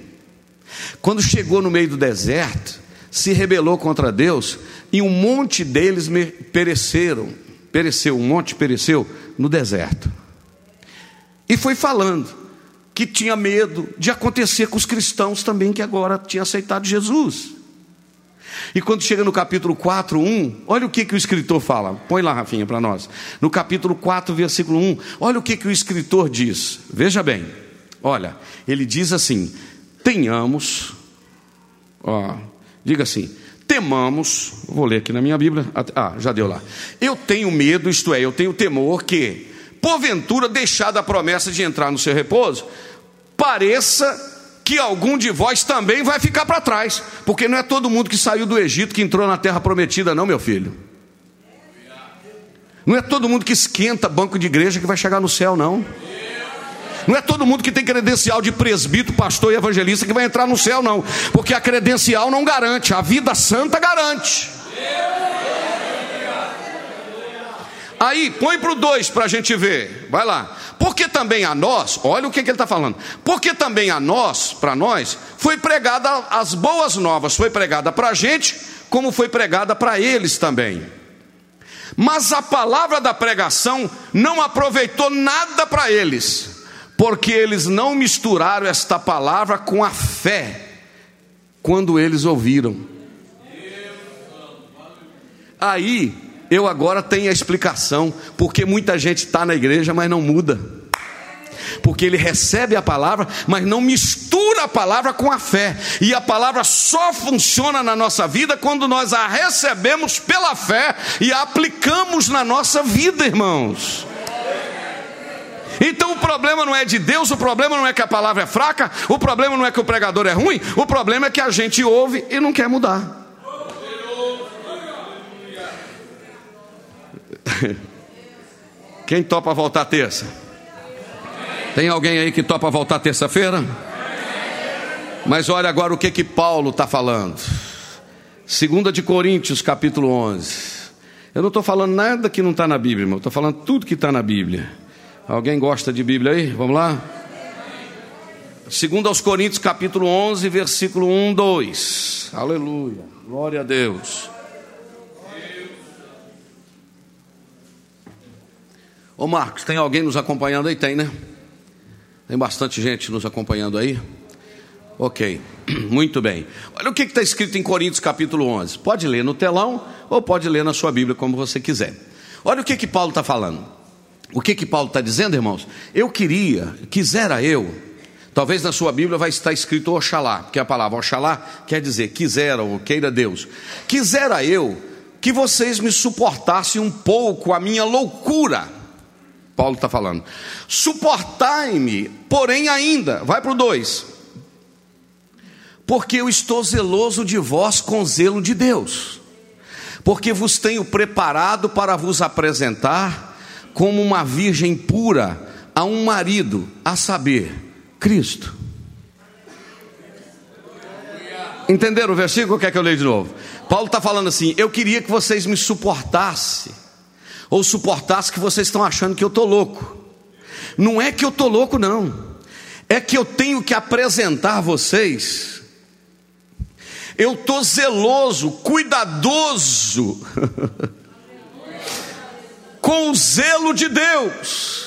Quando chegou no meio do deserto, se rebelou contra Deus e um monte deles pereceram. Pereceu, um monte pereceu no deserto. E foi falando que tinha medo de acontecer com os cristãos também que agora tinham aceitado Jesus. E quando chega no capítulo 4, 1, olha o que, que o escritor fala. Põe lá, Rafinha, para nós. No capítulo 4, versículo 1, olha o que, que o escritor diz. Veja bem, olha, ele diz assim: tenhamos, ó, diga assim, temamos, vou ler aqui na minha Bíblia, ah, já deu lá. Eu tenho medo, isto é, eu tenho temor que, porventura, deixada a promessa de entrar no seu repouso, pareça que algum de vós também vai ficar para trás, porque não é todo mundo que saiu do Egito que entrou na terra prometida, não, meu filho. Não é todo mundo que esquenta banco de igreja que vai chegar no céu, não. Não é todo mundo que tem credencial de presbítero, pastor e evangelista que vai entrar no céu, não. Porque a credencial não garante, a vida santa garante. Aí, põe para o 2 para a gente ver. Vai lá. Porque também a nós, olha o que, que ele está falando. Porque também a nós, para nós, foi pregada as boas novas, foi pregada para a gente, como foi pregada para eles também. Mas a palavra da pregação não aproveitou nada para eles, porque eles não misturaram esta palavra com a fé quando eles ouviram. Aí eu agora tenho a explicação porque muita gente está na igreja, mas não muda. Porque ele recebe a palavra, mas não mistura a palavra com a fé. E a palavra só funciona na nossa vida quando nós a recebemos pela fé e a aplicamos na nossa vida, irmãos. Então o problema não é de Deus, o problema não é que a palavra é fraca, o problema não é que o pregador é ruim, o problema é que a gente ouve e não quer mudar. Quem topa voltar terça? Tem alguém aí que topa voltar terça-feira? Mas olha agora o que que Paulo está falando. Segunda de Coríntios, capítulo 11. Eu não estou falando nada que não está na Bíblia, irmão. Estou falando tudo que está na Bíblia. Alguém gosta de Bíblia aí? Vamos lá? Segundo aos Coríntios, capítulo 11, versículo 1, 2. Aleluia. Glória a Deus. Ô Marcos, tem alguém nos acompanhando aí? Tem, né? Tem bastante gente nos acompanhando aí? Ok, muito bem. Olha o que está escrito em Coríntios capítulo 11. Pode ler no telão ou pode ler na sua Bíblia, como você quiser. Olha o que, que Paulo está falando. O que, que Paulo está dizendo, irmãos? Eu queria, quisera eu, Talvez na sua Bíblia vai estar escrito Oxalá, porque a palavra Oxalá quer dizer quisera ou queira Deus. Quisera eu que vocês me suportassem um pouco a minha loucura. Paulo está falando. Suportai-me, porém ainda. Vai para o 2. Porque eu estou zeloso de vós com zelo de Deus. Porque vos tenho preparado para vos apresentar como uma virgem pura a um marido, a saber, Cristo. Entenderam o versículo? Quer que eu leia de novo? Paulo está falando assim: Eu queria que vocês me suportassem, ou suportassem que vocês estão achando que eu estou louco. Não é que eu estou louco, não, é que eu tenho que apresentar vocês. Eu estou zeloso, cuidadoso, com o zelo de Deus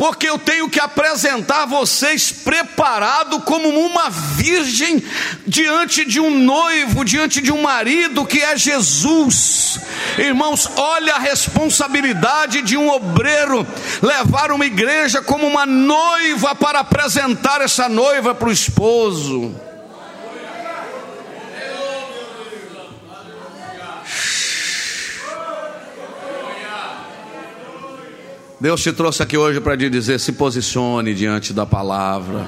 porque eu tenho que apresentar vocês preparado como uma virgem diante de um noivo, diante de um marido que é Jesus. Irmãos, olha a responsabilidade de um obreiro levar uma igreja como uma noiva para apresentar essa noiva para o esposo. Deus te trouxe aqui hoje para te dizer: se posicione diante da palavra.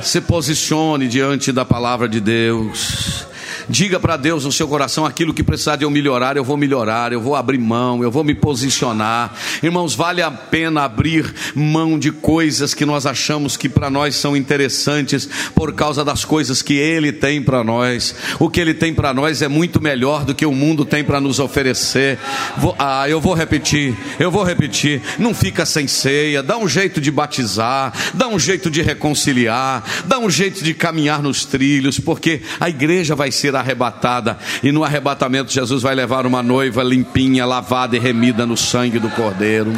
Se posicione diante da palavra de Deus. Diga para Deus no seu coração aquilo que precisar de eu melhorar, eu vou melhorar, eu vou abrir mão, eu vou me posicionar. Irmãos, vale a pena abrir mão de coisas que nós achamos que para nós são interessantes por causa das coisas que Ele tem para nós. O que Ele tem para nós é muito melhor do que o mundo tem para nos oferecer. Vou, ah, eu vou repetir, eu vou repetir. Não fica sem ceia, dá um jeito de batizar, dá um jeito de reconciliar, dá um jeito de caminhar nos trilhos, porque a igreja vai ser arrebatada, e no arrebatamento Jesus vai levar uma noiva limpinha, lavada e remida no sangue do Cordeiro.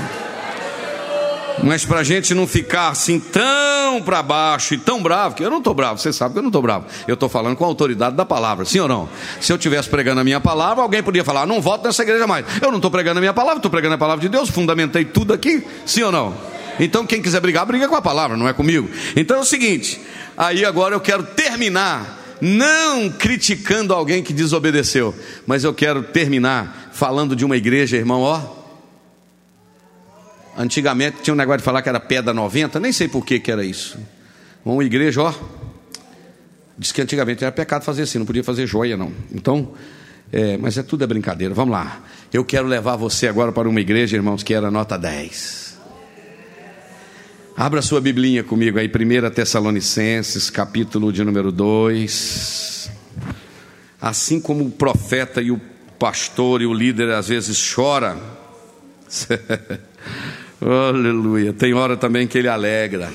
Mas para a gente não ficar assim tão para baixo e tão bravo, que eu não estou bravo, você sabe que eu não estou bravo. Eu estou falando com a autoridade da palavra, sim ou não? Se eu estivesse pregando a minha palavra, alguém podia falar, não volto nessa igreja mais. Eu não estou pregando a minha palavra, estou pregando a palavra de Deus, fundamentei tudo aqui, sim ou não? Então quem quiser brigar, briga com a palavra, não é comigo. Então é o seguinte, aí agora eu quero terminar não criticando alguém que desobedeceu, mas eu quero terminar falando de uma igreja, irmão, ó. Antigamente tinha um negócio de falar que era pedra 90, nem sei por que, que era isso. Uma igreja, ó. Diz que antigamente era pecado fazer assim, não podia fazer joia, não. Então, é, mas é tudo é brincadeira. Vamos lá. Eu quero levar você agora para uma igreja, irmãos, que era nota 10. Abra sua Biblinha comigo aí, 1 Tessalonicenses, capítulo de número 2. Assim como o profeta e o pastor e o líder às vezes chora, aleluia, tem hora também que ele alegra.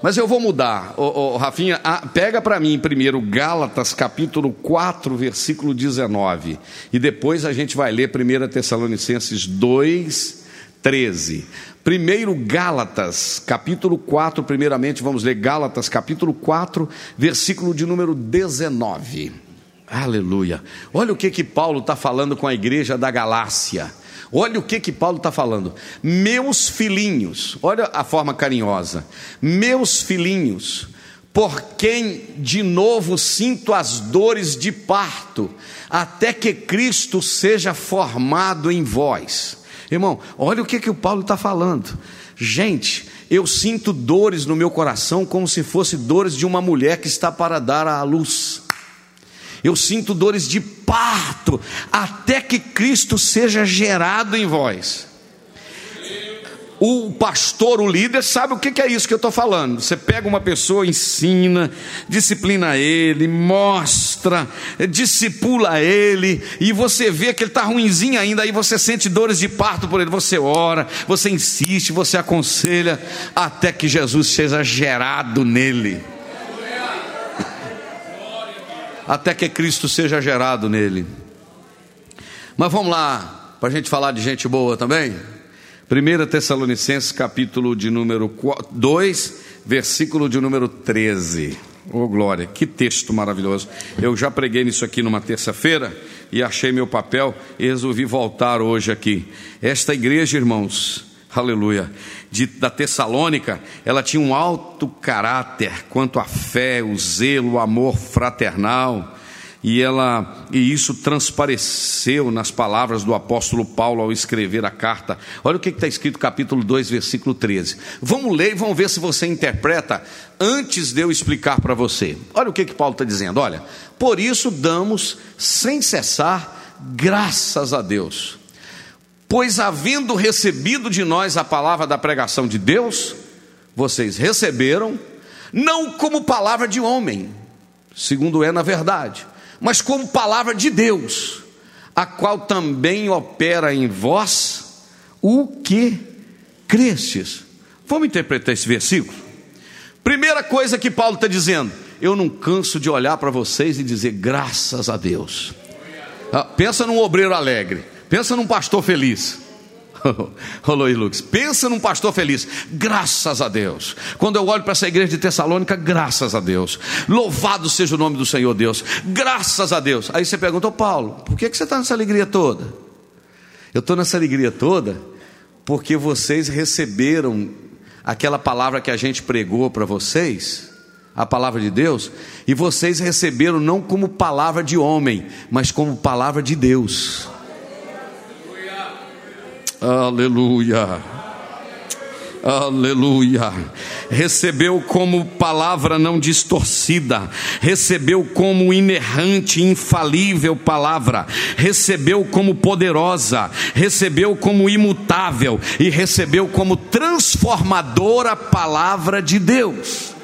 Mas eu vou mudar, ô, ô, Rafinha, a, pega para mim primeiro Gálatas capítulo 4, versículo 19, e depois a gente vai ler 1 Tessalonicenses 2, 13. Primeiro Gálatas, capítulo 4, primeiramente vamos ler Gálatas, capítulo 4, versículo de número 19. Aleluia. Olha o que que Paulo está falando com a igreja da Galácia. Olha o que que Paulo está falando. Meus filhinhos, olha a forma carinhosa. Meus filhinhos, por quem de novo sinto as dores de parto, até que Cristo seja formado em vós. Irmão, olha o que, que o Paulo está falando. Gente, eu sinto dores no meu coração como se fosse dores de uma mulher que está para dar à luz. Eu sinto dores de parto até que Cristo seja gerado em vós o pastor, o líder, sabe o que é isso que eu estou falando. Você pega uma pessoa, ensina, disciplina ele, mostra, discipula ele, e você vê que ele está ruimzinho ainda, aí você sente dores de parto por ele. Você ora, você insiste, você aconselha, até que Jesus seja gerado nele. Até que Cristo seja gerado nele. Mas vamos lá, para a gente falar de gente boa também. 1 Tessalonicenses, capítulo de número 2, versículo de número 13. Oh glória, que texto maravilhoso. Eu já preguei nisso aqui numa terça-feira e achei meu papel e resolvi voltar hoje aqui. Esta igreja, irmãos, aleluia, de, da Tessalônica, ela tinha um alto caráter quanto à fé, o zelo, o amor fraternal, e ela e isso transpareceu nas palavras do apóstolo Paulo ao escrever a carta. Olha o que está escrito capítulo 2, versículo 13. Vamos ler e vamos ver se você interpreta antes de eu explicar para você. Olha o que, que Paulo está dizendo. Olha, por isso damos sem cessar graças a Deus Pois, havendo recebido de nós a palavra da pregação de Deus, vocês receberam, não como palavra de homem, segundo é na verdade, mas como palavra de Deus, a qual também opera em vós o que crestes. Vamos interpretar esse versículo? Primeira coisa que Paulo está dizendo, eu não canso de olhar para vocês e dizer graças a Deus. Ah, pensa num obreiro alegre. Pensa num pastor feliz. Rolou aí, Lucas. Pensa num pastor feliz. Graças a Deus. Quando eu olho para essa igreja de Tessalônica, graças a Deus. Louvado seja o nome do Senhor Deus. Graças a Deus. Aí você pergunta, oh, Paulo, por que, que você está nessa alegria toda? Eu estou nessa alegria toda porque vocês receberam aquela palavra que a gente pregou para vocês a palavra de Deus, e vocês receberam não como palavra de homem, mas como palavra de Deus. Aleluia. Aleluia. Recebeu como palavra não distorcida, recebeu como inerrante, infalível palavra, recebeu como poderosa, recebeu como imutável e recebeu como transformadora palavra de Deus.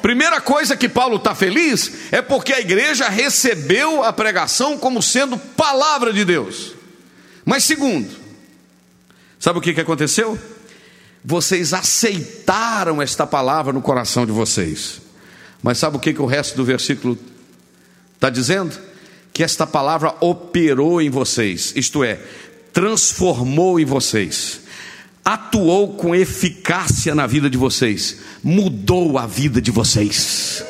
Primeira coisa que Paulo está feliz é porque a igreja recebeu a pregação como sendo palavra de Deus. Mas segundo, Sabe o que, que aconteceu? Vocês aceitaram esta palavra no coração de vocês. Mas sabe o que, que o resto do versículo está dizendo? Que esta palavra operou em vocês, isto é, transformou em vocês, atuou com eficácia na vida de vocês, mudou a vida de vocês.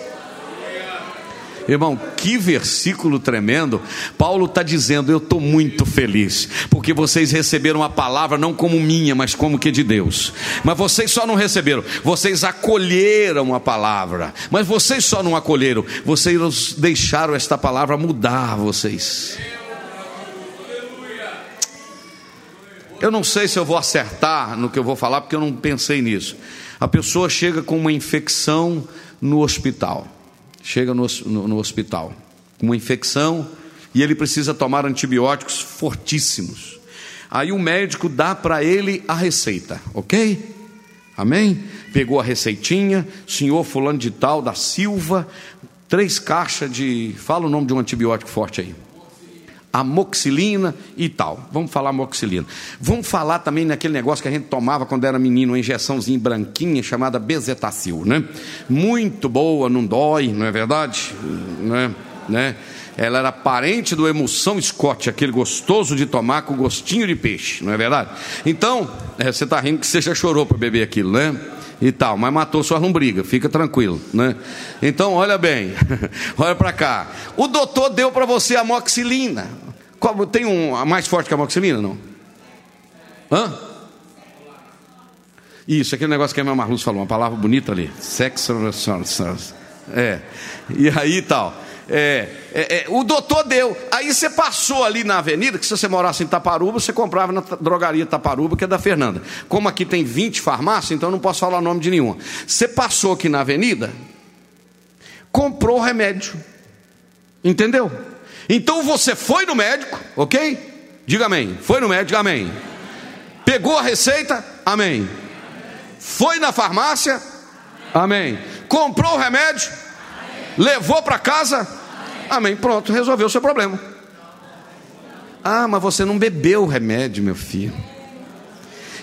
Irmão, que versículo tremendo. Paulo está dizendo: Eu estou muito feliz, porque vocês receberam a palavra não como minha, mas como que de Deus. Mas vocês só não receberam, vocês acolheram a palavra. Mas vocês só não acolheram, vocês deixaram esta palavra mudar vocês. Eu não sei se eu vou acertar no que eu vou falar, porque eu não pensei nisso. A pessoa chega com uma infecção no hospital chega no, no, no hospital com uma infecção e ele precisa tomar antibióticos fortíssimos. Aí o médico dá para ele a receita, ok? Amém? Pegou a receitinha, senhor fulano de tal, da Silva, três caixas de. Fala o nome de um antibiótico forte aí amoxilina e tal. Vamos falar amoxilina. Vamos falar também naquele negócio que a gente tomava quando era menino, uma injeçãozinha branquinha chamada bezetacil, né? Muito boa, não dói, não é verdade? Né? né? Ela era parente do emulsão Scott, aquele gostoso de tomar com gostinho de peixe, não é verdade? Então, é, você está rindo que você já chorou para beber aquilo, né? E tal, mas matou sua lombriga, fica tranquilo, né? Então, olha bem, olha para cá. O doutor deu para você a moxilina. Tem um a mais forte que a moxilina, não? Hã? Isso, aquele negócio que a minha Marluz falou, uma palavra bonita ali. Sexo. É. E aí tal. É, é, é, o doutor deu. Aí você passou ali na avenida, que se você morasse em Taparuba, você comprava na drogaria Taparuba, que é da Fernanda. Como aqui tem 20 farmácias, então não posso falar nome de nenhuma. Você passou aqui na avenida, comprou o remédio. Entendeu? Então você foi no médico, ok? Diga amém. Foi no médico, amém. Pegou a receita, amém. Foi na farmácia, amém. Comprou o remédio, levou para casa, Amém. Pronto, resolveu o seu problema. Ah, mas você não bebeu o remédio, meu filho.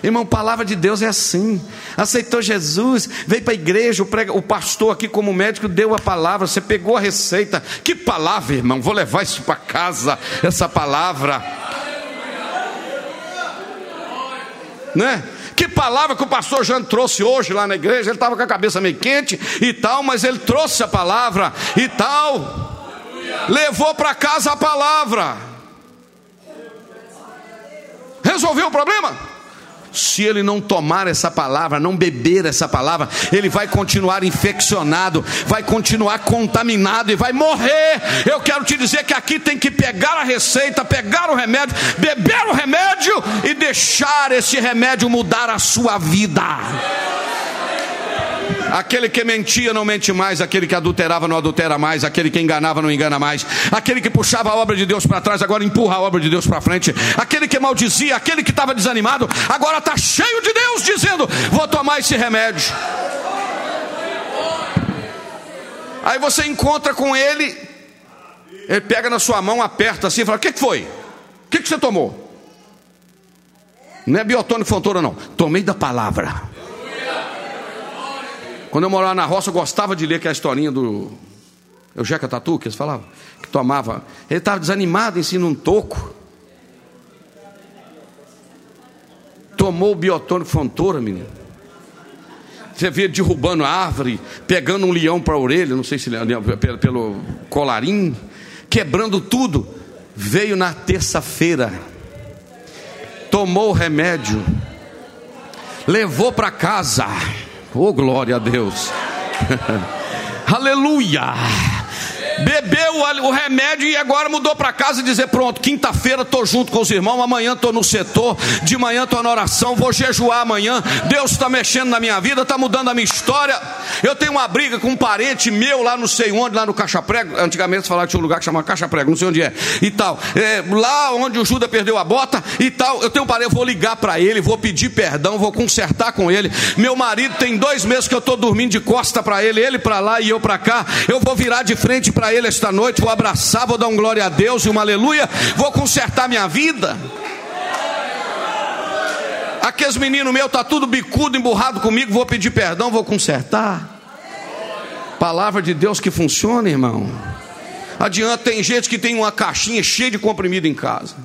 Irmão, palavra de Deus é assim. Aceitou Jesus, veio para a igreja, o, prega, o pastor aqui, como médico, deu a palavra. Você pegou a receita. Que palavra, irmão? Vou levar isso para casa, essa palavra. Né? Que palavra que o pastor Jean trouxe hoje lá na igreja. Ele estava com a cabeça meio quente e tal, mas ele trouxe a palavra e tal levou para casa a palavra. Resolveu o problema? se ele não tomar essa palavra, não beber essa palavra, ele vai continuar infeccionado, vai continuar contaminado e vai morrer. Eu quero te dizer que aqui tem que pegar a receita, pegar o remédio, beber o remédio e deixar esse remédio mudar a sua vida. Aquele que mentia não mente mais, aquele que adulterava não adultera mais, aquele que enganava não engana mais, aquele que puxava a obra de Deus para trás agora empurra a obra de Deus para frente, aquele que maldizia, aquele que estava desanimado agora está cheio de Deus dizendo: Vou tomar esse remédio. Aí você encontra com ele, ele pega na sua mão, aperta assim e fala: O que, que foi? O que, que você tomou? Não é biotônico fontoura, não. Tomei da palavra. Quando eu morava na roça, eu gostava de ler aquela historinha do Eugeca Tatu, que eles falavam, que tomava. Ele estava desanimado cima um toco. Tomou o biotônico fontoura, menino. Você via derrubando a árvore, pegando um leão para a orelha, não sei se pelo, pelo colarinho, quebrando tudo. Veio na terça-feira, tomou o remédio, levou para casa Oh, glória a Deus. Aleluia bebeu o remédio e agora mudou para casa e dizer: Pronto, quinta-feira estou junto com os irmãos, amanhã estou no setor, de manhã estou na oração, vou jejuar amanhã. Deus está mexendo na minha vida, está mudando a minha história. Eu tenho uma briga com um parente meu lá não sei onde, lá no Caixa Prego. Antigamente falava que tinha um lugar que chamava Caixa Prego, não sei onde é, e tal. É, lá onde o Judas perdeu a bota e tal. Eu tenho um parente, eu vou ligar para ele, vou pedir perdão, vou consertar com ele. Meu marido tem dois meses que eu estou dormindo de costa para ele, ele para lá e eu para cá. Eu vou virar de frente para ele esta noite, vou abraçar, vou dar um glória a Deus e uma aleluia, vou consertar minha vida. Aqueles meninos meus tá tudo bicudo, emburrado comigo, vou pedir perdão, vou consertar. Palavra de Deus que funciona, irmão. Adianta, tem gente que tem uma caixinha cheia de comprimido em casa.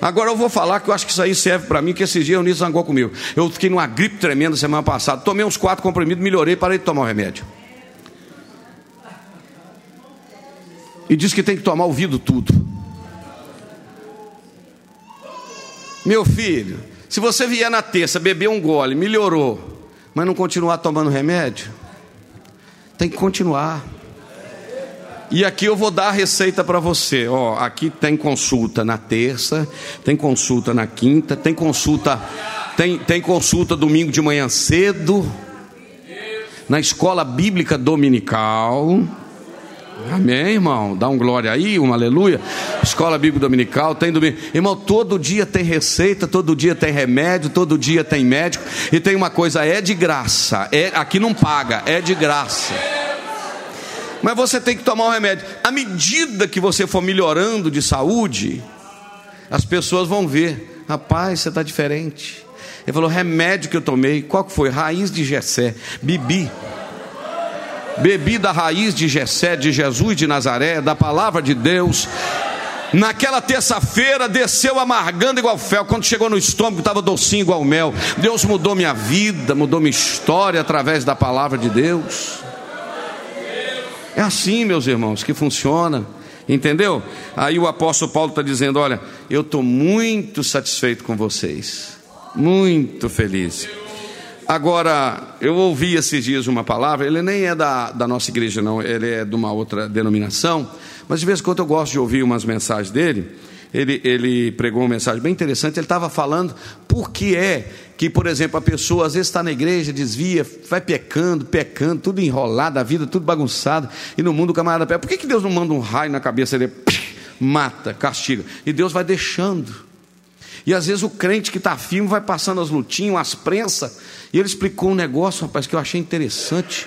Agora eu vou falar que eu acho que isso aí serve para mim, que esses dias o Nisso zangou comigo. Eu fiquei numa gripe tremenda semana passada, tomei uns quatro comprimidos, melhorei, parei de tomar o remédio. E diz que tem que tomar ouvido tudo. Meu filho, se você vier na terça, beber um gole, melhorou, mas não continuar tomando remédio, tem que continuar. E aqui eu vou dar a receita para você. Ó, aqui tem consulta na terça, tem consulta na quinta, tem consulta, tem, tem consulta domingo de manhã cedo, na escola bíblica dominical. Amém, irmão? Dá um glória aí, um aleluia. Escola Bíblica Dominical, tem domingo. Irmão, todo dia tem receita, todo dia tem remédio, todo dia tem médico. E tem uma coisa, é de graça. É, aqui não paga, é de graça. Mas você tem que tomar o um remédio. À medida que você for melhorando de saúde, as pessoas vão ver. Rapaz, você está diferente. Ele falou, remédio que eu tomei, qual que foi? Raiz de Gessé, Bibi bebi da raiz de Jessé, de Jesus de Nazaré, da palavra de Deus. Naquela terça-feira desceu amargando igual fel. Quando chegou no estômago, estava docinho igual mel. Deus mudou minha vida, mudou minha história através da palavra de Deus. É assim, meus irmãos, que funciona. Entendeu? Aí o apóstolo Paulo está dizendo: Olha, eu estou muito satisfeito com vocês, muito feliz. Agora, eu ouvi esses dias uma palavra, ele nem é da, da nossa igreja, não, ele é de uma outra denominação, mas de vez em quando eu gosto de ouvir umas mensagens dele. Ele, ele pregou uma mensagem bem interessante. Ele estava falando por que é que, por exemplo, a pessoa às vezes está na igreja, desvia, vai pecando, pecando, tudo enrolado, a vida tudo bagunçado, e no mundo o camarada pega. Por que, que Deus não manda um raio na cabeça dele, mata, castiga? E Deus vai deixando. E às vezes o crente que está firme vai passando as lutinhas, as prensas. E ele explicou um negócio, rapaz, que eu achei interessante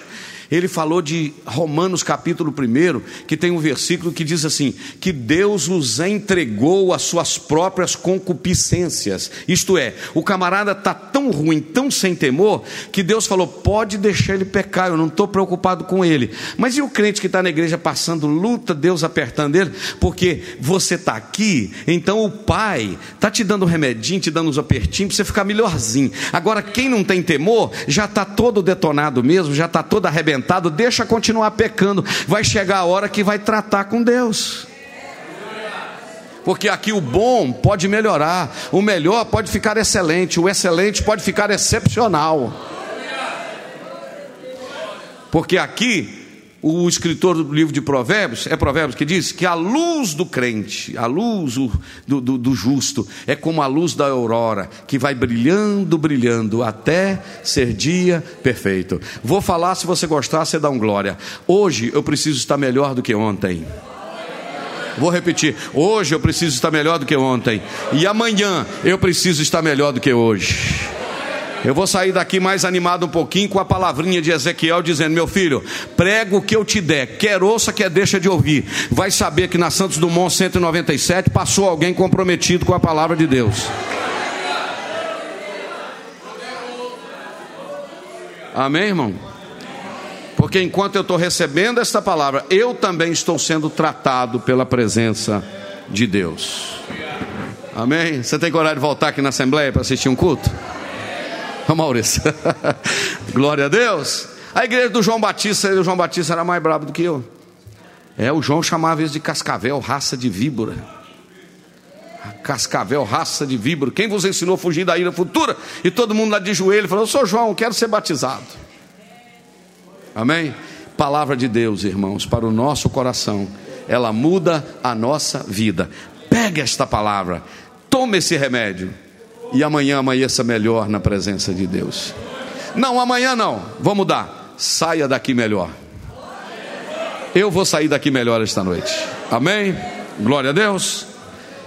ele falou de Romanos capítulo 1, que tem um versículo que diz assim: que Deus os entregou às suas próprias concupiscências. Isto é, o camarada está tão ruim, tão sem temor, que Deus falou: pode deixar ele pecar, eu não estou preocupado com ele. Mas e o crente que está na igreja passando luta, Deus apertando ele? Porque você está aqui, então o Pai está te dando um remedinho, te dando uns apertinhos para você ficar melhorzinho. Agora, quem não tem temor, já está todo detonado mesmo, já está todo arrebentado arrebentado, deixa continuar pecando. Vai chegar a hora que vai tratar com Deus. Porque aqui o bom pode melhorar, o melhor pode ficar excelente, o excelente pode ficar excepcional. Porque aqui o escritor do livro de Provérbios, é Provérbios que diz que a luz do crente, a luz do, do, do, justo, é como a luz da aurora, que vai brilhando, brilhando, até ser dia perfeito. Vou falar, se você gostar, você dá um glória. Hoje eu preciso estar melhor do que ontem. Vou repetir: hoje eu preciso estar melhor do que ontem, e amanhã eu preciso estar melhor do que hoje. Eu vou sair daqui mais animado um pouquinho com a palavrinha de Ezequiel dizendo: Meu filho, prego o que eu te der, quer ouça, quer deixa de ouvir. Vai saber que na Santos Dumont 197 passou alguém comprometido com a palavra de Deus. Amém, irmão? Porque enquanto eu estou recebendo esta palavra, eu também estou sendo tratado pela presença de Deus. Amém? Você tem coragem de voltar aqui na Assembleia para assistir um culto? Maurício. Glória a Deus. A igreja do João Batista, o João Batista era mais brabo do que eu. É, o João chamava isso de cascavel, raça de víbora. Cascavel, raça de víbora. Quem vos ensinou a fugir da ira futura? E todo mundo lá de joelho falou: Eu sou João, quero ser batizado. Amém? Palavra de Deus, irmãos, para o nosso coração. Ela muda a nossa vida. Pegue esta palavra, tome esse remédio e amanhã amanheça melhor na presença de Deus. Não, amanhã não, vamos mudar. Saia daqui melhor. Eu vou sair daqui melhor esta noite. Amém? Glória a Deus.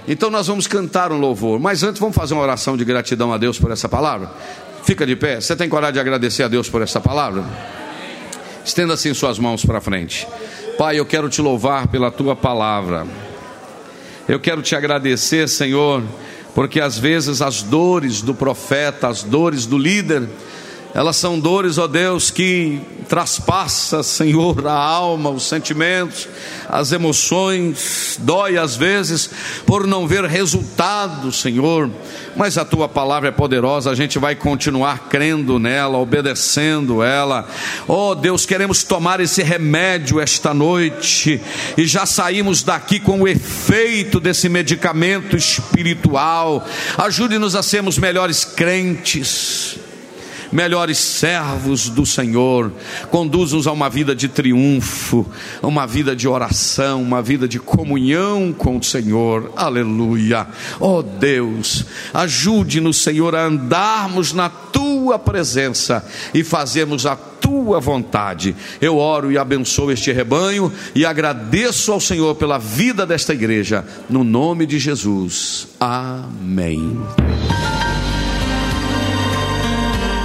Então nós vamos cantar um louvor, mas antes vamos fazer uma oração de gratidão a Deus por essa palavra. Fica de pé. Você tem coragem de agradecer a Deus por essa palavra? Estenda assim suas mãos para frente. Pai, eu quero te louvar pela tua palavra. Eu quero te agradecer, Senhor, porque às vezes as dores do profeta, as dores do líder, elas são dores, ó Deus, que traspassa, Senhor, a alma, os sentimentos, as emoções, dói às vezes por não ver resultado, Senhor, mas a tua palavra é poderosa, a gente vai continuar crendo nela, obedecendo ela. Ó Deus, queremos tomar esse remédio esta noite e já saímos daqui com o efeito desse medicamento espiritual. Ajude-nos a sermos melhores crentes melhores servos do Senhor, conduz-nos a uma vida de triunfo, uma vida de oração, uma vida de comunhão com o Senhor, aleluia. Oh Deus, ajude-nos, Senhor, a andarmos na tua presença e fazermos a tua vontade. Eu oro e abençoo este rebanho e agradeço ao Senhor pela vida desta igreja, no nome de Jesus. Amém.